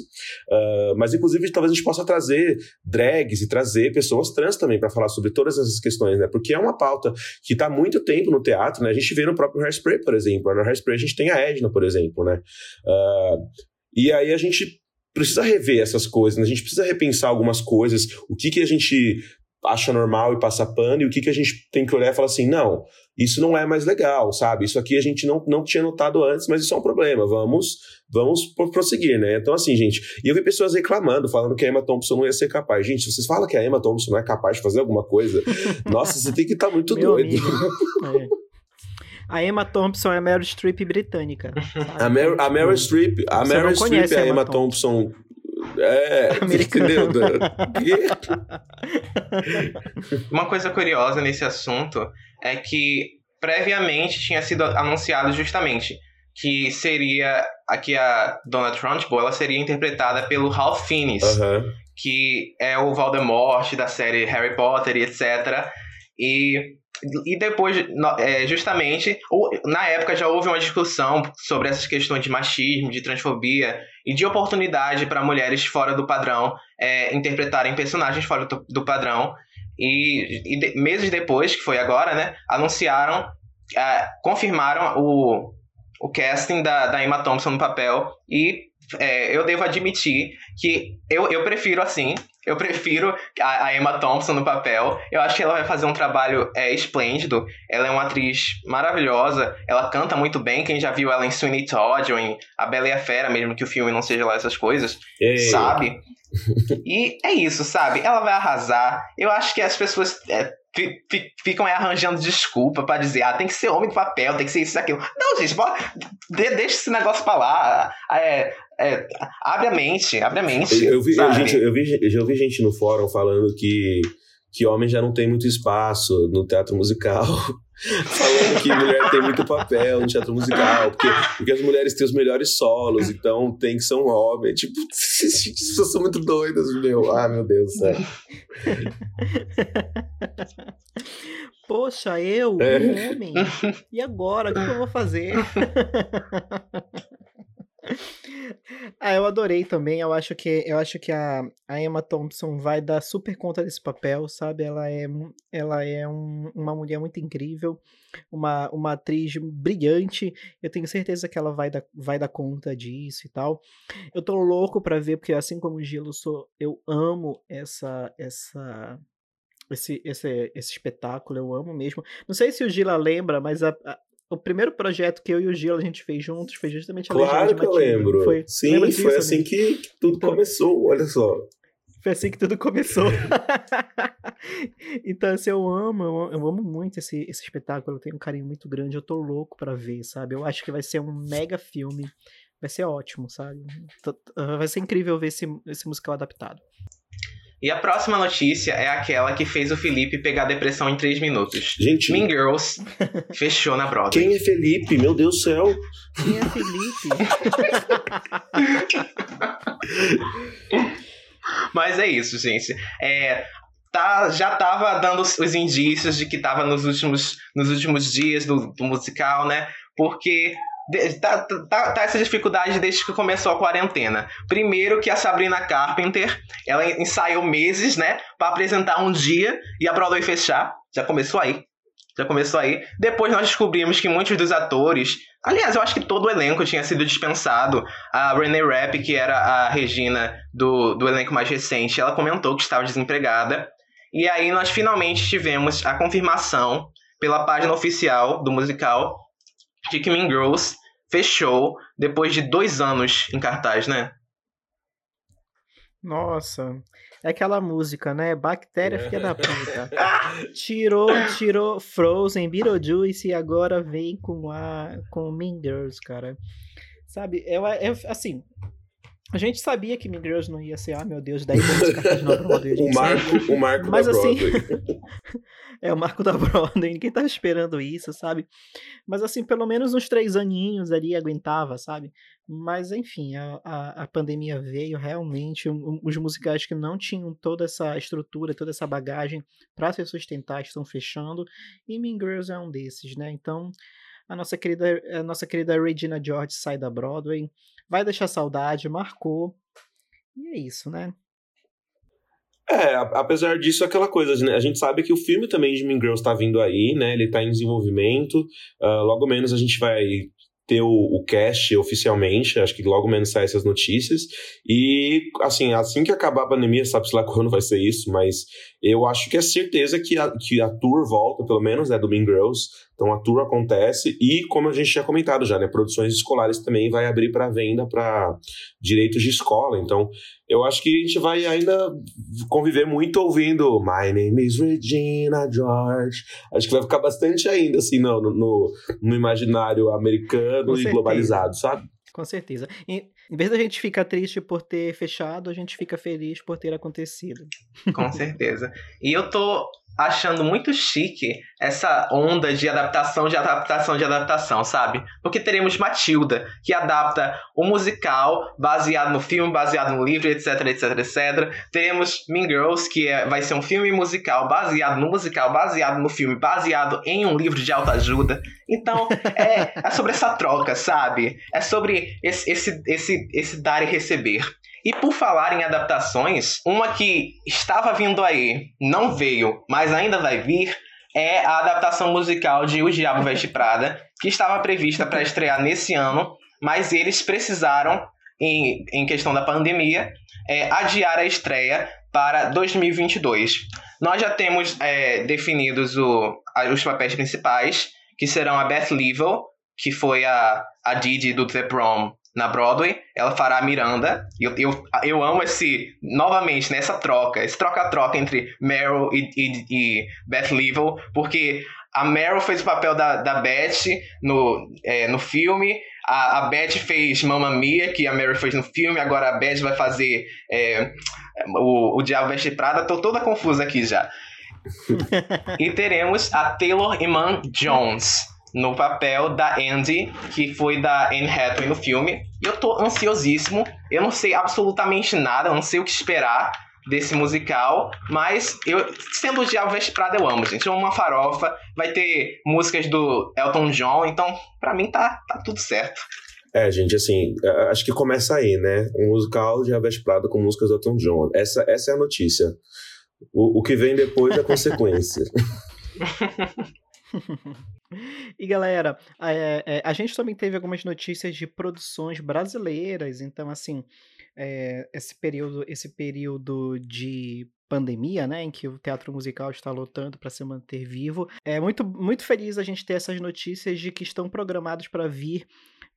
Ah, mas, inclusive, talvez a gente possa trazer drags e trazer pessoas trans também para falar sobre todas essas questões, né? Porque é uma pauta que está há muito tempo no teatro, né? A gente vê no próprio Hairspray, por exemplo. No Hairspray a gente tem a Edna, por exemplo, né? Ah, e aí a gente precisa rever essas coisas, né? a gente precisa repensar algumas coisas, o que, que a gente acha normal e passa pano, e o que, que a gente tem que olhar e falar assim, não, isso não é mais legal, sabe? Isso aqui a gente não, não tinha notado antes, mas isso é um problema, vamos vamos prosseguir, né? Então, assim, gente, e eu vi pessoas reclamando, falando que a Emma Thompson não ia ser capaz. Gente, se vocês falam que a Emma Thompson não é capaz de fazer alguma coisa, nossa, você tem que estar tá muito Meu doido. É. A Emma Thompson é a Meryl Streep britânica. A, Mer a Meryl Streep, a Meryl Streep e a Emma Thompson, Thompson é, entendeu? Uma coisa curiosa nesse assunto é que previamente tinha sido anunciado justamente que seria aqui a Dona Trunchbull, ela seria interpretada pelo Ralph Fiennes, uhum. que é o Voldemort da série Harry Potter e etc. E e depois, é, justamente, na época já houve uma discussão sobre essas questões de machismo, de transfobia e de oportunidade para mulheres fora do padrão é, interpretarem personagens fora do, padrão. E, e de, meses depois, que foi agora, né, anunciaram, é, confirmaram o, o casting da, da Emma Thompson no papel. E é, eu devo admitir que eu, eu prefiro assim. Eu prefiro a, Emma Thompson no papel. Eu acho que ela vai fazer um trabalho é, esplêndido. Ela é uma atriz maravilhosa. Ela canta muito bem. Quem já viu ela em Sweeney Todd ou em A Bela e a Fera, mesmo que o filme não seja lá essas coisas, Ei. sabe? e é isso, sabe? Ela vai arrasar. Eu acho que as pessoas é, ficam aí arranjando desculpa para dizer, ah, tem que ser homem do papel, tem que ser isso e aquilo. Não, gente, bora, deixa esse negócio pra lá. É, é, abre a mente, abre a mente. Eu, vi, eu, gente, eu, vi, eu já ouvi gente no fórum falando que, que homem já não tem muito espaço no teatro musical. falando que mulher tem muito papel no teatro musical, porque, porque as mulheres têm os melhores solos, então tem que ser um homem. Tipo, as pessoas são muito doidas, meu. Ah, meu Deus do céu. Poxa, eu, é. um homem. E agora? O que eu vou fazer? ah, eu adorei também. Eu acho que eu acho que a, a Emma Thompson vai dar super conta desse papel, sabe? Ela é, ela é um, uma mulher muito incrível, uma, uma atriz brilhante. Eu tenho certeza que ela vai dar, vai dar conta disso e tal. Eu tô louco para ver, porque assim como o Gilo, sou, eu amo essa essa esse, esse, esse espetáculo, eu amo mesmo. Não sei se o Gila lembra, mas a, a, o primeiro projeto que eu e o Gil a gente fez juntos foi justamente a Claro que eu lembro. Foi, Sim, foi assim que, que, tudo então, começou, olha só. Foi assim que tudo começou. então, assim, eu amo, eu, eu, amo muito esse, esse espetáculo, eu tenho um carinho muito grande, eu tô louco para ver, sabe? Eu acho que vai ser um mega filme, vai ser ótimo, sabe? Vai ser incrível ver esse, esse musical adaptado. E a próxima notícia é aquela que fez o Felipe pegar depressão em 3 minutos. Gente. Mean Girls fechou na Broadway. Quem é Felipe? Meu Deus do céu. Quem é Felipe? Mas é isso, gente. É, tá, já tava dando os indícios de que tava nos últimos, nos últimos dias do, do musical, né? Porque Tá, tá, tá, essa dificuldade desde que começou a quarentena. Primeiro que a Sabrina Carpenter, ela ensaiou meses, né, para apresentar um dia e a Broadway fechar. Já começou aí. Já começou aí. Depois nós descobrimos que muitos dos atores, aliás, eu acho que todo o elenco tinha sido dispensado. A Renee Rapp, que era a Regina do, do elenco mais recente, ela comentou que estava desempregada. E aí nós finalmente tivemos a confirmação pela página oficial do musical de que Girls fechou depois de dois anos em cartaz, né? Nossa, é aquela música, né? Bactéria filha da puta. Tirou, tirou Frozen, Beetlejuice e agora vem com a com Mean Girls, cara. Sabe, eu, eu assim, a gente sabia que Girls não ia ser, ah, meu Deus, 10 anos na Broadway. o marco, o marco Mas, da assim, Broadway. é o marco da Broadway, ninguém tava esperando isso, sabe? Mas assim, pelo menos uns três aninhos ali aguentava, sabe? Mas enfim, a, a, a pandemia veio realmente, um, os musicais que não tinham toda essa estrutura, toda essa bagagem para se sustentar estão fechando, e Mean Girls é um desses, né? Então, a nossa querida, a nossa querida Regina George sai da Broadway, vai deixar saudade, marcou. E é isso, né? É, apesar disso, aquela coisa, né? a gente sabe que o filme também de Mean Girls tá vindo aí, né? Ele tá em desenvolvimento. Uh, logo menos a gente vai ter o, o cast oficialmente, acho que logo menos sai essas notícias. E, assim, assim que acabar a pandemia, sabe-se lá quando vai ser isso, mas eu acho que é certeza que a, que a tour volta, pelo menos, né, do Mean Girls. Então a tour acontece e, como a gente tinha comentado já, né, produções escolares também vai abrir para venda para direitos de escola. Então eu acho que a gente vai ainda conviver muito ouvindo My name is Regina George. Acho que vai ficar bastante ainda, assim, no, no, no imaginário americano e globalizado, sabe? Com certeza. E, em vez da gente ficar triste por ter fechado, a gente fica feliz por ter acontecido. Com certeza. E eu tô achando muito chique essa onda de adaptação, de adaptação, de adaptação, sabe? Porque teremos Matilda, que adapta o musical baseado no filme, baseado no livro, etc, etc, etc. Teremos Mean Girls, que é, vai ser um filme musical baseado no musical, baseado no filme, baseado em um livro de autoajuda. Então, é, é sobre essa troca, sabe? É sobre esse, esse, esse, esse dar e receber. E por falar em adaptações, uma que estava vindo aí, não veio, mas ainda vai vir, é a adaptação musical de O Diabo Veste Prada, que estava prevista para estrear nesse ano, mas eles precisaram, em, em questão da pandemia, é, adiar a estreia para 2022. Nós já temos é, definidos o, os papéis principais, que serão a Beth Level, que foi a, a Didi do The Prom na Broadway, ela fará a Miranda. Eu, eu, eu amo esse, novamente, nessa né, troca, esse troca-troca entre Meryl e, e, e, Beth Level, porque a Meryl fez o papel da, da Beth no, é, no filme, a, a Beth fez Mamma Mia, que a Meryl fez no filme, agora a Beth vai fazer é, o, o Diabo Veste Prada, tô toda confusa aqui já. e teremos a Taylor Iman Jones no papel da Andy, que foi da Anne Hathaway no filme. E eu tô ansiosíssimo. Eu não sei absolutamente nada, eu não sei o que esperar desse musical, mas eu sendo o Diabo Veste Prada eu amo, gente. É uma farofa, vai ter músicas do Elton John, então para mim tá, tá tudo certo. É, gente, assim, acho que começa aí, né? Um musical de Veste Prada com músicas do Elton John. Essa, essa é a notícia. O, o que vem depois é consequência. E galera, é, é, a gente também teve algumas notícias de produções brasileiras, então assim, é, esse período, esse período de pandemia, né, em que o teatro musical está lutando para se manter vivo, é muito muito feliz a gente ter essas notícias de que estão programados para vir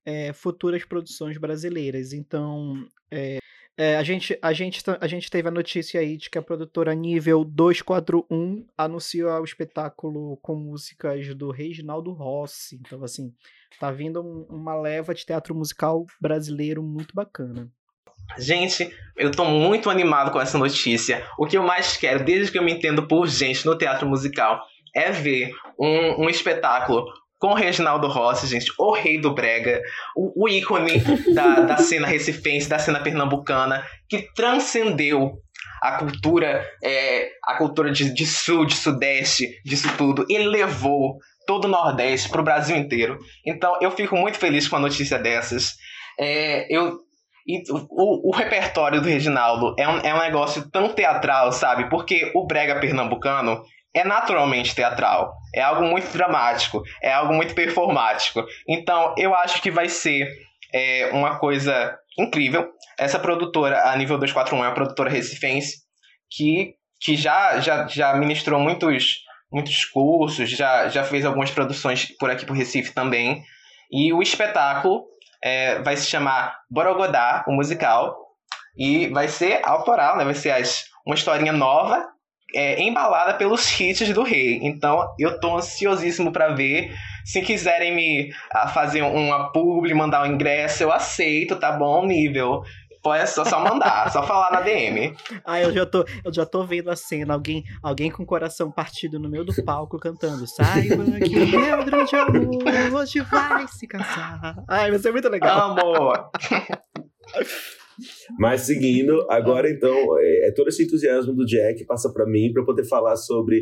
é, futuras produções brasileiras. Então, é, é, a, gente, a, gente, a gente teve a notícia aí de que a produtora Nível 241 anunciou o espetáculo com músicas do Reginaldo Rossi. Então, assim, tá vindo um, uma leva de teatro musical brasileiro muito bacana. Gente, eu tô muito animado com essa notícia. O que eu mais quero, desde que eu me entendo por gente no teatro musical, é ver um, um espetáculo com Reginaldo Rossi, gente, o rei do brega, o, o ícone da, da cena recifense, da cena pernambucana, que transcendeu a cultura, é, a cultura de, de sul, de sudeste, disso tudo, e levou todo o Nordeste para o Brasil inteiro. Então eu fico muito feliz com a notícia dessas. É, eu, e o, o, repertório do Reginaldo é um, é um negócio tão teatral, sabe? Porque o brega pernambucano é naturalmente teatral. É algo muito dramático, é algo muito performático. Então, eu acho que vai ser é, uma coisa incrível. Essa produtora, a nível 241, é uma produtora recifense que, que já, já, já ministrou muitos, muitos cursos, já, já fez algumas produções por aqui por Recife também. E o espetáculo é, vai se chamar Borogodá, o musical, e vai ser autoral, né? Vai ser as, uma historinha nova é, embalada pelos hits do rei. Então eu tô ansiosíssimo para ver. Se quiserem me a, fazer uma publi, mandar um ingresso, eu aceito, tá bom? Nível. É só, só mandar, só falar na DM. Ah, eu já tô, eu já tô vendo a cena, alguém, alguém com o coração partido no meio do palco cantando. Saiba que o meu grande amor hoje vai se casar. Ai, vai ser muito legal. Amor. Mas seguindo, agora então, é, é todo esse entusiasmo do Jack passa para mim para poder falar sobre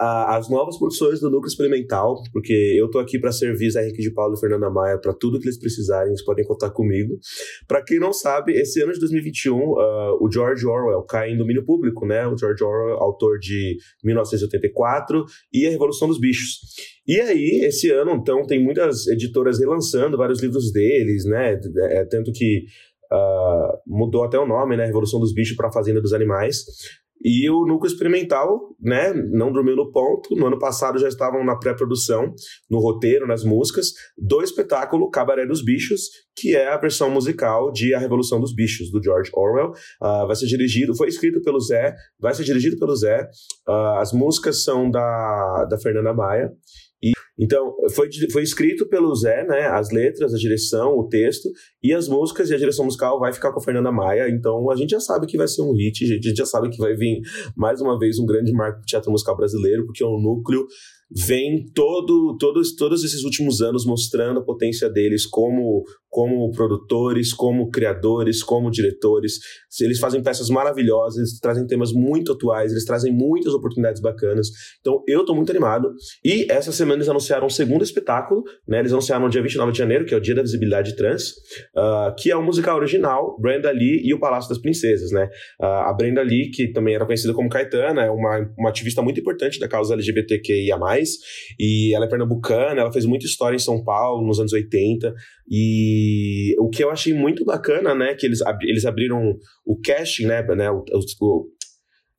a, as novas produções do Núcleo Experimental, porque eu tô aqui para servir Zé Henrique de Paulo e Fernanda Maia para tudo que eles precisarem, eles podem contar comigo. Para quem não sabe, esse ano de 2021, uh, ah, o George Orwell cai em domínio público, né? O George Orwell, autor de 1984 e A Revolução dos Bichos. E aí, esse ano, então, tem muitas editoras relançando vários livros deles, né? É, tanto que uh, mudou até o nome, né? Revolução dos Bichos para Fazenda dos Animais. E o núcleo experimental, né, não dormiu no ponto. No ano passado já estavam na pré-produção, no roteiro, nas músicas, do espetáculo Cabaré dos Bichos, que é a versão musical de A Revolução dos Bichos, do George Orwell. Uh, vai ser dirigido, foi escrito pelo Zé, vai ser dirigido pelo Zé. Uh, as músicas são da, da Fernanda Maia. Então, foi, foi escrito pelo Zé, né? As letras, a direção, o texto, e as músicas e a direção musical vai ficar com a Fernanda Maia. Então, a gente já sabe que vai ser um hit, a gente já sabe que vai vir mais uma vez um grande marco do teatro musical brasileiro, porque é um núcleo vem todo, todos, todos esses últimos anos mostrando a potência deles como, como produtores, como criadores, como diretores. Eles fazem peças maravilhosas, eles trazem temas muito atuais, eles trazem muitas oportunidades bacanas. Então eu tô muito animado. E essa semana eles anunciaram um segundo espetáculo, né? Eles anunciaram no dia 29 de janeiro, que é o Dia da Visibilidade Trans, uh, que é o um musical original, Brenda Lee e o Palácio das Princesas, né? Uh, a Brenda Lee, que também era conhecida como Caetana, é uma, uma ativista muito importante da causa LGBTQIA+, e ela é pernambucana, ela fez muita história em São Paulo nos anos 80, e o que eu achei muito bacana, né, que eles, eles abriram o casting, né, né o, o,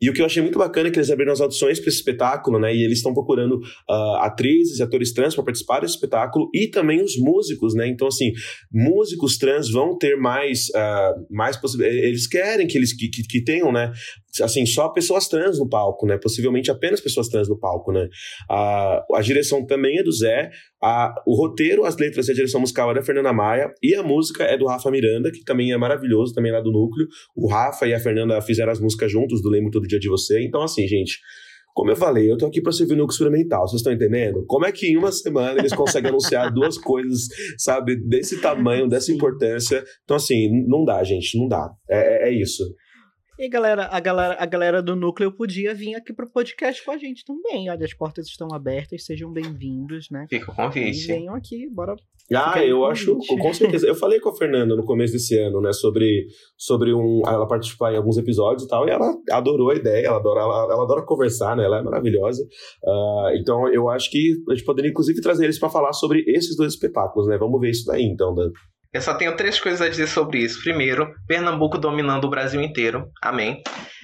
e o que eu achei muito bacana é que eles abriram as audições para esse espetáculo, né? E eles estão procurando uh, atrizes e atores trans para participar desse espetáculo e também os músicos, né? Então, assim, músicos trans vão ter mais, uh, mais possibilidades. Eles querem que eles que, que, que tenham, né? Assim, só pessoas trans no palco, né? Possivelmente apenas pessoas trans no palco, né? A, a direção também é do Zé, a, o roteiro, as letras e a direção musical é da Fernanda Maia, e a música é do Rafa Miranda, que também é maravilhoso, também é lá do Núcleo. O Rafa e a Fernanda fizeram as músicas juntos do Lembro Todo Dia de Você. Então, assim, gente, como eu falei, eu tô aqui para servir no núcleo experimental, vocês estão entendendo? Como é que em uma semana eles conseguem anunciar duas coisas, sabe, desse tamanho, dessa importância? Então, assim, não dá, gente, não dá. É, é, é isso. E galera, a galera, a galera do núcleo podia vir aqui pro podcast com a gente também. Olha, as portas estão abertas, sejam bem-vindos, né? Fica o convite. E venham aqui, bora. Ah, eu acho, com certeza. Eu falei com a Fernanda no começo desse ano, né, sobre, sobre um, ela participar em alguns episódios e tal, e ela adorou a ideia, ela adora, ela, ela adora conversar, né, ela é maravilhosa. Uh, então eu acho que a gente poderia, inclusive, trazer eles para falar sobre esses dois espetáculos, né? Vamos ver isso daí, então, Dan. Eu só tenho três coisas a dizer sobre isso. Primeiro, Pernambuco dominando o Brasil inteiro. Amém.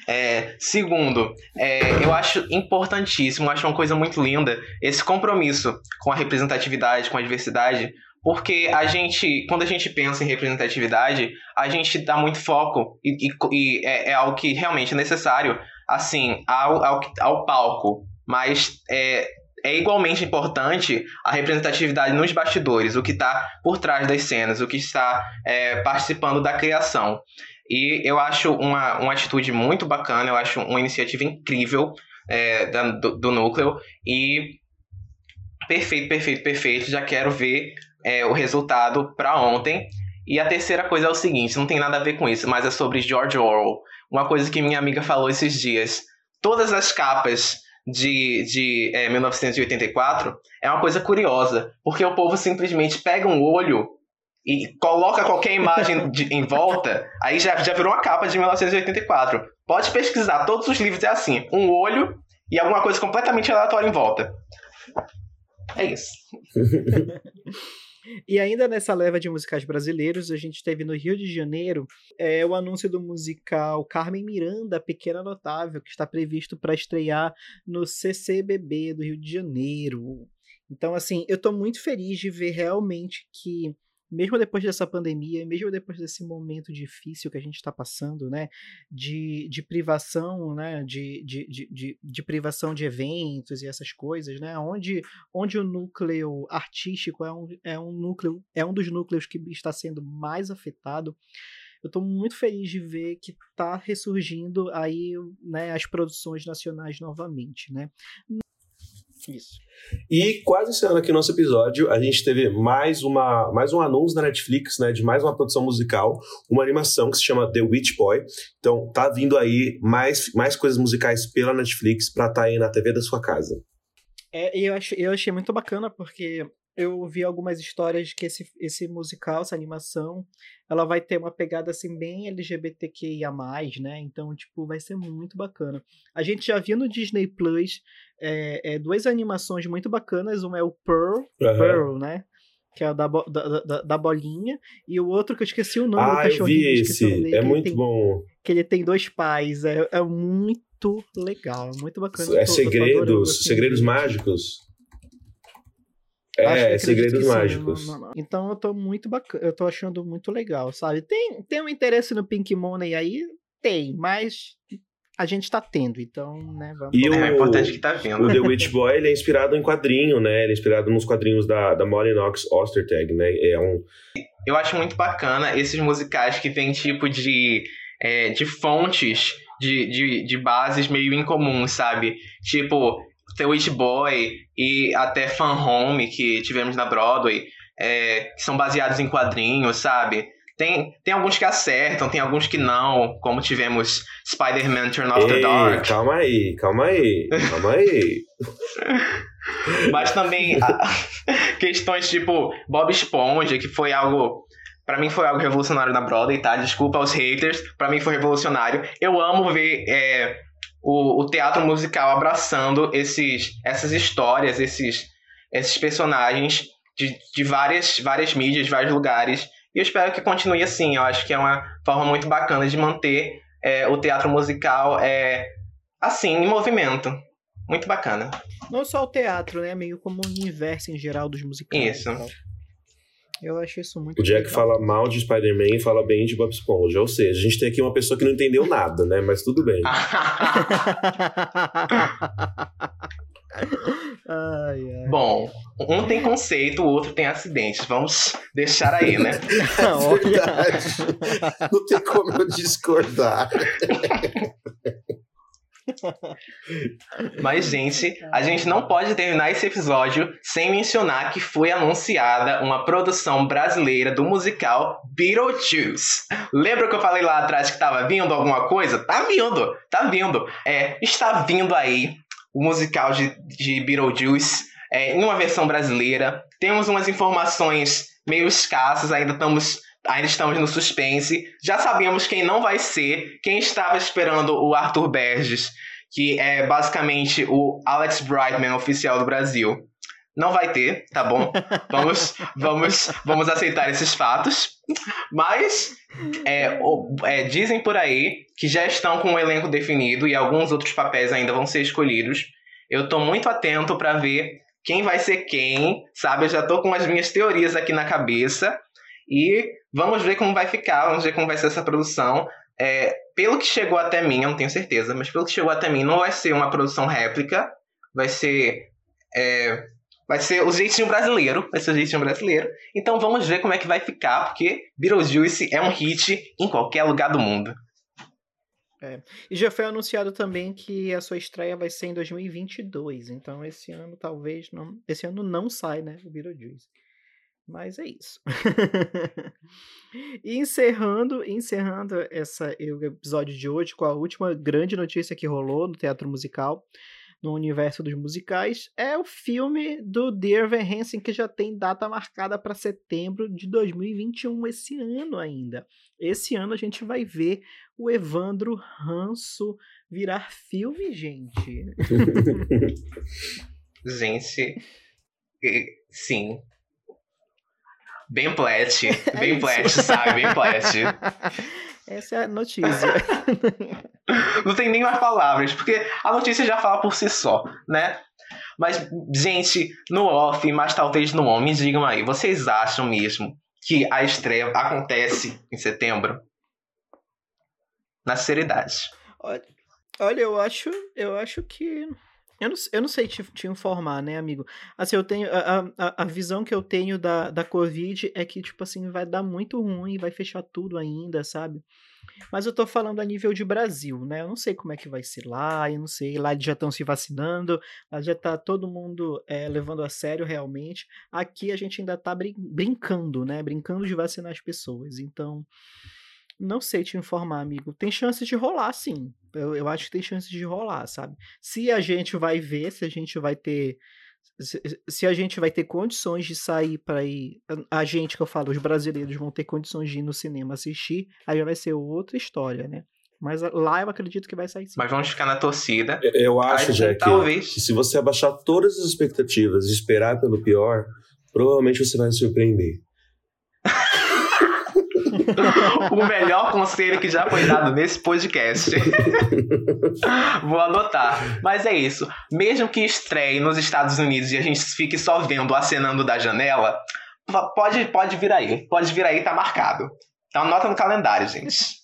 É, segundo, é, eu acho importantíssimo, acho uma coisa muito linda esse compromisso com a representatividade, com a diversidade, porque a gente, quando a gente pensa em representatividade, a gente dá muito foco e, e, e é, é, algo que realmente é necessário, assim, ao, ao, ao palco. Mas é, é igualmente importante a representatividade nos bastidores, o que está por trás das cenas, o que está é, participando da criação. E eu acho uma, uma atitude muito bacana, eu acho uma iniciativa incrível é, da, do, do, núcleo. E perfeito, perfeito, perfeito. Já quero ver é, o resultado para ontem. E a terceira coisa é o seguinte: não tem nada a ver com isso, mas é sobre George Orwell. Uma coisa que minha amiga falou esses dias. Todas as capas de, de é, 1984 é uma coisa curiosa, porque o povo simplesmente pega um olho e coloca qualquer imagem de, em volta, aí já, já virou uma capa de 1984. Pode pesquisar, todos os livros é assim: um olho e alguma coisa completamente aleatória em volta. É isso. E ainda nessa leva de musicais brasileiros, a gente teve no Rio de Janeiro é, o anúncio do musical Carmen Miranda, Pequena Notável, que está previsto para estrear no CCBB do Rio de Janeiro. Então, assim, eu estou muito feliz de ver realmente que mesmo depois dessa pandemia, mesmo depois desse momento difícil que a gente está passando, né, de, de privação, né, de, de, de, de, privação de eventos e essas coisas, né, onde, onde o núcleo artístico é um, é um núcleo, é um dos núcleos que está sendo mais afetado, eu estou muito feliz de ver que está ressurgindo aí, né, as produções nacionais novamente, né. Isso. E quase encerrando aqui o nosso episódio, a gente teve mais, uma, mais um anúncio da Netflix, né, de mais uma produção musical, uma animação que se chama The Witch Boy. Então, tá vindo aí mais, mais coisas musicais pela Netflix pra estar tá aí na TV da sua casa. É, eu, achei, eu achei muito bacana porque eu vi algumas histórias de que esse, esse musical, essa animação, ela vai ter uma pegada assim bem LGBTQIA+, né? Então, tipo, vai ser muito bacana. A gente já viu no Disney Plus é, é, duas animações muito bacanas. Uma é o Pearl, uhum. Pearl, né? Que é a da, da, da, da, bolinha. E o outro que eu esqueci o nome ah, do cachorrinho. Eu vi esse. É muito tem, bom. Que ele tem dois pais. É, é muito legal, é muito bacana. É tô, segredos, assim, segredos mágicos. É, Segredos Mágicos. Não, não, não. Então eu tô muito bacana, eu tô achando muito legal, sabe? Tem, tem um interesse no Pink Money aí? Tem, mas a gente tá tendo, então, né, vamos... E o, é, importante que tá vendo. O The Witch Boy, ele é inspirado em quadrinho, né? Ele é inspirado nos quadrinhos da, da Molly Knox Ostertag, né? É um... Eu acho muito bacana esses musicais que tem tipo de, é, de fontes, de, de, de bases meio incomuns, sabe? Tipo, The Witch Boy e até Fan Home que tivemos na Broadway, é, que são baseados em quadrinhos, sabe? Tem, tem alguns que acertam, tem alguns que não, como tivemos Spider-Man Turn Off Ei, the Dark. Calma aí, calma aí, calma aí. Mas também questões tipo Bob Esponja, que foi algo. para mim foi algo revolucionário na Broadway, tá? Desculpa aos haters, para mim foi revolucionário. Eu amo ver é, o, o teatro musical abraçando esses, essas histórias, esses, esses personagens de, de várias, várias mídias, de vários lugares. E eu espero que continue assim. Eu acho que é uma forma muito bacana de manter é, o teatro musical é, assim, em movimento. Muito bacana. Não só o teatro, né? Meio como o universo em geral dos musicais. Isso. Eu acho isso muito O Jack legal. fala mal de Spider-Man e fala bem de Bob Esponja. Ou seja, a gente tem aqui uma pessoa que não entendeu nada, né? Mas tudo bem. ai, ai. Bom, um tem conceito, o outro tem acidentes. Vamos deixar aí, né? Verdade. Não tem como eu discordar. Mas, gente, a gente não pode terminar esse episódio sem mencionar que foi anunciada uma produção brasileira do musical Beetlejuice. Lembra que eu falei lá atrás que tava vindo alguma coisa? Tá vindo, tá vindo. É, está vindo aí o musical de, de Beetlejuice é, em uma versão brasileira. Temos umas informações meio escassas, ainda estamos ainda estamos no suspense. Já sabemos quem não vai ser, quem estava esperando o Arthur Berges, que é basicamente o Alex Brightman oficial do Brasil. Não vai ter, tá bom? Vamos, vamos, vamos aceitar esses fatos. Mas é, é, dizem por aí que já estão com o elenco definido e alguns outros papéis ainda vão ser escolhidos. Eu tô muito atento para ver quem vai ser quem, sabe? Eu já tô com as minhas teorias aqui na cabeça. E vamos ver como vai ficar, vamos ver como vai ser essa produção. É, pelo que chegou até mim, eu não tenho certeza, mas pelo que chegou até mim, não vai ser uma produção réplica, vai ser. É, vai ser o jeitinho brasileiro, vai ser o jeitinho brasileiro. Então vamos ver como é que vai ficar, porque Beetlejuice é um hit em qualquer lugar do mundo. É. E já foi anunciado também que a sua estreia vai ser em 2022, então esse ano talvez não, esse ano não sai, né, o Beetlejuice. Mas é isso. e encerrando, encerrando essa, o episódio de hoje com a última grande notícia que rolou no teatro musical, no universo dos musicais, é o filme do Dear Van Hansen, que já tem data marcada para setembro de 2021, esse ano ainda. Esse ano a gente vai ver o Evandro Ranço virar filme, gente. gente, sim, Bem plat, é bem plat, sabe? Bem plat. Essa é a notícia. Não tem nem mais palavras, porque a notícia já fala por si só, né? Mas, gente, no off, mas talvez no on, me digam aí, vocês acham mesmo que a estreia acontece em setembro? Na seriedade. Olha, olha eu acho, eu acho que eu não, eu não sei te, te, informar, né, amigo? Assim, eu tenho. A, a, a visão que eu tenho da, da Covid é que, tipo assim, vai dar muito ruim, vai fechar tudo ainda, sabe? Mas eu tô falando a nível de Brasil, né? Eu não sei como é que vai ser lá, eu não sei. Lá eles já estão se vacinando, lá já tá todo mundo é, levando a sério realmente. Aqui a gente ainda tá brin brincando, né? Brincando de vacinar as pessoas. Então, não sei te informar, amigo. Tem chance de rolar, sim. Eu, eu acho que tem chance de rolar, sabe? Se a gente vai ver, se a gente vai ter se, a gente vai ter condições de sair para ir. A gente que eu falo, os brasileiros vão ter condições de ir no cinema assistir, aí já vai ser outra história, né? Mas lá eu acredito que vai sair sim. Mas vamos ficar na torcida. Eu acho, já que, talvez... que se você abaixar todas as expectativas e esperar pelo pior, provavelmente você vai se surpreender. o melhor conselho que já foi dado nesse podcast. Vou anotar. Mas é isso. Mesmo que estreie nos Estados Unidos e a gente fique só vendo acenando da janela, pode, pode vir aí. Pode vir aí, tá marcado. Então anota no calendário, gente.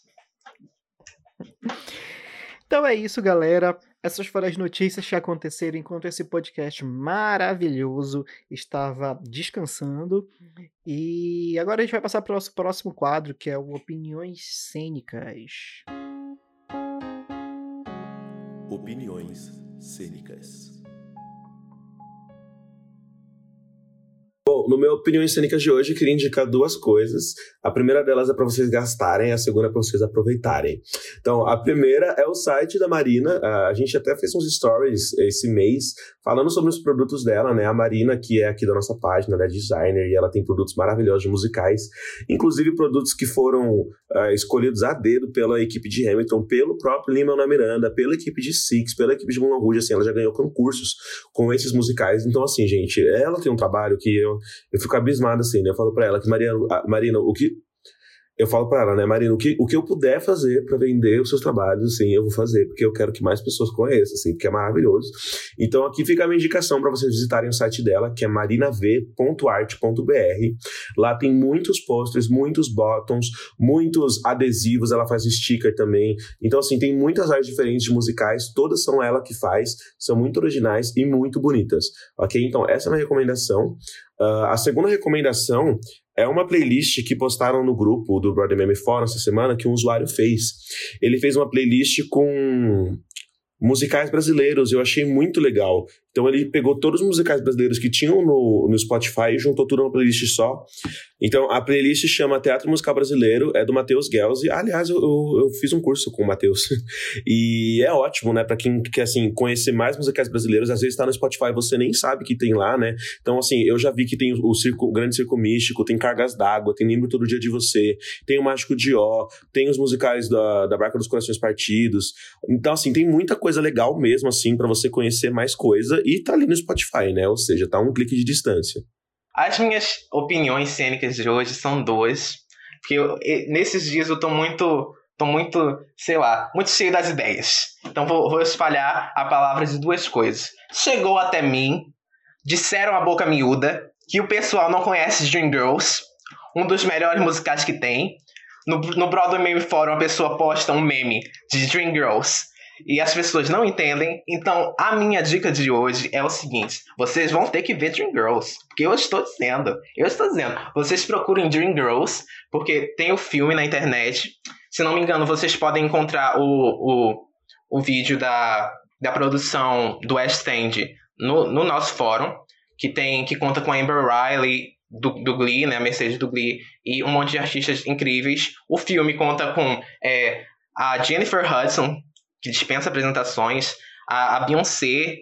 Então é isso, galera. Essas foram as notícias que aconteceram enquanto esse podcast maravilhoso estava descansando. E agora a gente vai passar para o nosso próximo quadro, que é o Opiniões Cênicas. Opiniões Cênicas. No meu Opiniões Cênicas de hoje, eu queria indicar duas coisas. A primeira delas é para vocês gastarem, a segunda é para vocês aproveitarem. Então, a primeira é o site da Marina. A gente até fez uns stories esse mês falando sobre os produtos dela, né? A Marina, que é aqui da nossa página, ela é designer e ela tem produtos maravilhosos musicais, inclusive produtos que foram uh, escolhidos a dedo pela equipe de Hamilton, pelo próprio Lima na Miranda, pela equipe de Six, pela equipe de Moulin Rouge, assim, ela já ganhou concursos com esses musicais. Então, assim, gente, ela tem um trabalho que eu, eu fico abismado, assim, né? Eu falo pra ela que, Maria, Marina, o que eu falo para ela, né, Marina, o que, o que eu puder fazer para vender os seus trabalhos, assim, eu vou fazer, porque eu quero que mais pessoas conheçam, assim, porque é maravilhoso. Então aqui fica a minha indicação para vocês visitarem o site dela, que é marinav.art.br. Lá tem muitos posters, muitos buttons, muitos adesivos, ela faz sticker também. Então assim, tem muitas artes diferentes de musicais, todas são ela que faz, são muito originais e muito bonitas. OK? Então essa é a minha recomendação. Uh, a segunda recomendação é uma playlist que postaram no grupo do Brother Meme Forum essa semana que um usuário fez. Ele fez uma playlist com musicais brasileiros, eu achei muito legal. Então ele pegou todos os musicais brasileiros que tinham no, no Spotify e juntou tudo numa playlist só. Então a playlist chama Teatro Musical Brasileiro, é do Matheus Gelsi. Aliás, eu, eu, eu, fiz um curso com o Matheus. e é ótimo, né, para quem quer assim conhecer mais musicais brasileiros, às vezes tá no Spotify você nem sabe que tem lá, né? Então assim, eu já vi que tem o, circo, o Grande Circo Místico, tem Cargas d'Água, tem Lembro Todo Dia de Você, tem o Mágico de Ó, tem os musicais da, da Barca dos Corações Partidos. Então assim, tem muita coisa legal mesmo assim para você conhecer mais coisa e tá ali no Spotify, né? Ou seja, tá um clique de distância. As minhas opiniões cênicas de hoje são duas, porque eu, nesses dias eu tô muito, tô muito, sei lá, muito cheio das ideias. Então vou, vou espalhar a palavra de duas coisas. Chegou até mim, disseram a boca miúda que o pessoal não conhece Dreamgirls, um dos melhores musicais que tem. No, no Broadway Meme Forum, a pessoa posta um meme de Dreamgirls e as pessoas não entendem. Então, a minha dica de hoje é o seguinte: vocês vão ter que ver Dreamgirls, porque eu estou dizendo, eu estou dizendo, vocês procurem Dreamgirls, porque tem o filme na internet. Se não me engano, vocês podem encontrar o, o, o vídeo da, da produção do West End no, no nosso fórum, que tem que conta com a Amber Riley, do, do Glee, né, a Mercedes do Glee, e um monte de artistas incríveis. O filme conta com é, a Jennifer Hudson, que dispensa apresentações, a, a Beyoncé,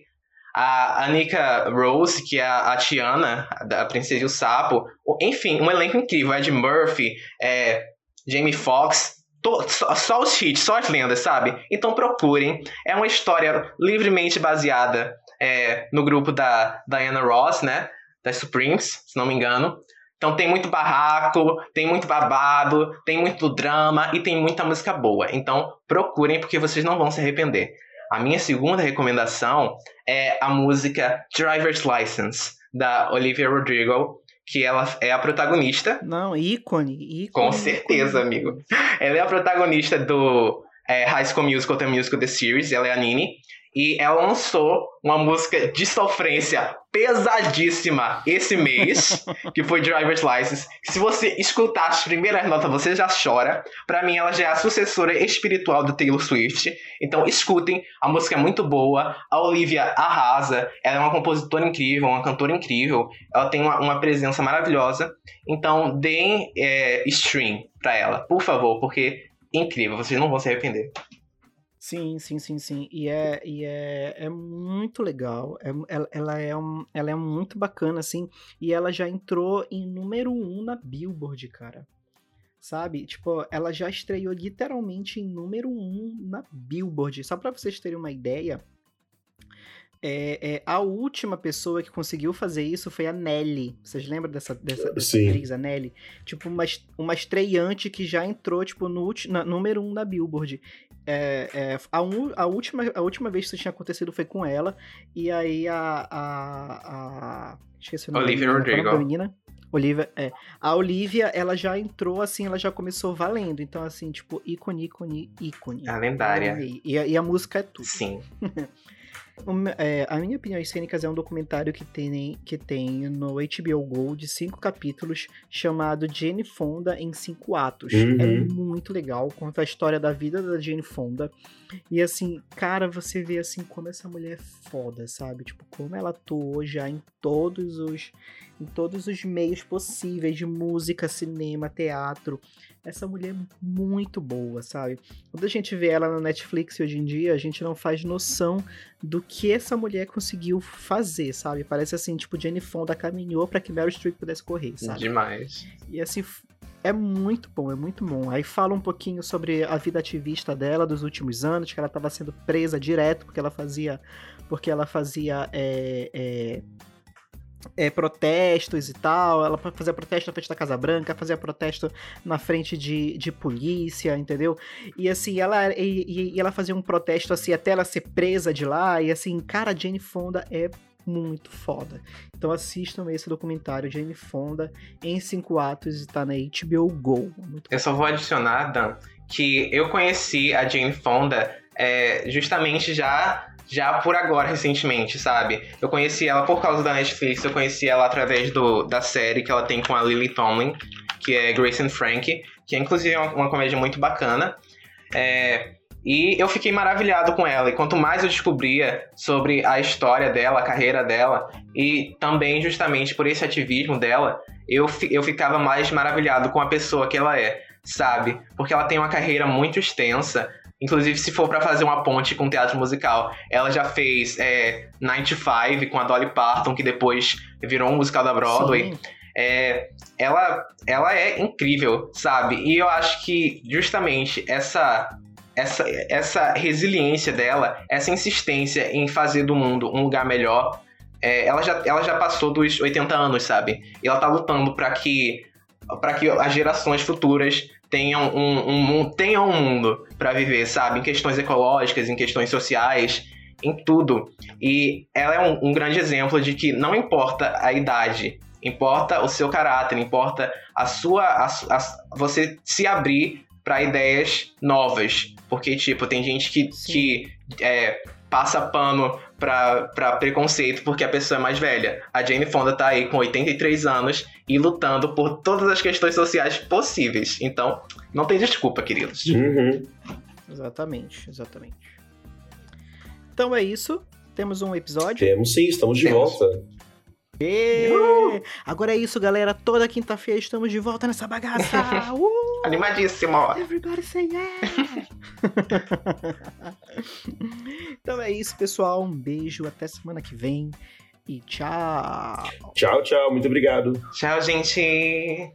a Anika Rose, que é a, a Tiana, da Princesa e o Sapo, enfim, um elenco incrível, Ed Murphy, é, Jamie Foxx, só, só, os hits, só as lendas, sabe? Então procurem. É uma história livremente baseada é, no grupo da Diana Ross, né? Das Supremes, se não me engano. Então tem muito barraco, tem muito babado, tem muito drama e tem muita música boa. Então procurem porque vocês não vão se arrepender. A minha segunda recomendação é a música Driver's License da Olivia Rodrigo, que ela é a protagonista. Não, ícone, ícone. Com certeza, ícone. amigo. Ela é a protagonista do é, High School Musical, The Musical, The Series. Ela é a Nini. E ela lançou uma música de sofrência pesadíssima esse mês, que foi Driver's License. Se você escutar as primeiras notas, você já chora. Para mim, ela já é a sucessora espiritual do Taylor Swift. Então, escutem, a música é muito boa. A Olivia arrasa. Ela é uma compositora incrível, uma cantora incrível. Ela tem uma, uma presença maravilhosa. Então, deem é, stream pra ela, por favor, porque é incrível, vocês não vão se arrepender. Sim, sim, sim, sim. E é, e é, é muito legal. É, ela, ela, é um, ela é muito bacana, assim. E ela já entrou em número um na Billboard, cara. Sabe? Tipo, ela já estreou literalmente em número um na Billboard. Só pra vocês terem uma ideia, é, é, a última pessoa que conseguiu fazer isso foi a Nelly. Vocês lembram dessa, dessa, dessa atriz, a Nelly? Tipo, uma, uma estreante que já entrou, tipo, no na, número um da Billboard. É, é, a, un, a, última, a última vez que isso tinha acontecido foi com ela. E aí a. a, a esqueci o nome Olivia da Rodrigo. menina. Olivia, é. A Olivia, ela já entrou, assim, ela já começou valendo. Então, assim, tipo, ícone, ícone, ícone. A lendária. E, a, e a música é tudo. Sim. É, a minha opinião cênicas é um documentário que tem, que tem no HBO Go de cinco capítulos chamado Jane Fonda em cinco atos. Uhum. É muito legal, conta a história da vida da Jane Fonda. E assim, cara, você vê assim como essa mulher é foda, sabe? Tipo, como ela atuou já em todos os em todos os meios possíveis de música, cinema, teatro. Essa mulher é muito boa, sabe? Quando a gente vê ela na Netflix hoje em dia, a gente não faz noção do que essa mulher conseguiu fazer, sabe? Parece assim, tipo, Jane Fonda caminhou para que Meryl Streep pudesse correr, sabe? Demais. E assim, é muito bom, é muito bom. Aí fala um pouquinho sobre a vida ativista dela dos últimos anos, que ela estava sendo presa direto porque ela fazia, porque ela fazia é, é, é, protestos e tal. Ela fazia protesto na frente da Casa Branca, fazia protesto na frente de, de polícia, entendeu? E assim, ela, e, e ela fazia um protesto assim até ela ser presa de lá. E assim, cara, Jane Fonda é muito foda. Então assistam esse documentário Jane Fonda em cinco atos e tá na HBO Go. Muito eu só vou adicionar, Dan, que eu conheci a Jane Fonda é, justamente já já por agora, recentemente, sabe? Eu conheci ela por causa da Netflix, eu conheci ela através do, da série que ela tem com a Lily Tomlin, que é Grace and Frank, que é inclusive uma, uma comédia muito bacana. É, e eu fiquei maravilhado com ela. E quanto mais eu descobria sobre a história dela, a carreira dela, e também justamente por esse ativismo dela, eu, eu ficava mais maravilhado com a pessoa que ela é, sabe? Porque ela tem uma carreira muito extensa. Inclusive, se for para fazer uma ponte com teatro musical, ela já fez é, 95 com a Dolly Parton, que depois virou um musical da Broadway. É, ela, ela é incrível, sabe? E eu acho que justamente essa, essa, essa resiliência dela, essa insistência em fazer do mundo um lugar melhor, é, ela, já, ela já passou dos 80 anos, sabe? E ela tá lutando para que, pra que as gerações futuras tenham um, um, tenham um mundo para viver, sabe? Em questões ecológicas, em questões sociais, em tudo. E ela é um, um grande exemplo de que não importa a idade, importa o seu caráter, importa a sua. A, a, você se abrir para ideias novas. Porque, tipo, tem gente que, que é, passa pano pra preconceito porque a pessoa é mais velha. A Jane Fonda tá aí com 83 anos e lutando por todas as questões sociais possíveis. Então, não tem desculpa, queridos. Uhum. Exatamente, exatamente. Então é isso. Temos um episódio. Temos sim, estamos de Temos. volta. E... Agora é isso, galera. Toda quinta-feira estamos de volta nessa bagaça. Uh! Animadíssimo. Everybody say yeah! então é isso, pessoal. Um beijo, até semana que vem. E tchau! Tchau, tchau. Muito obrigado. Tchau, gente.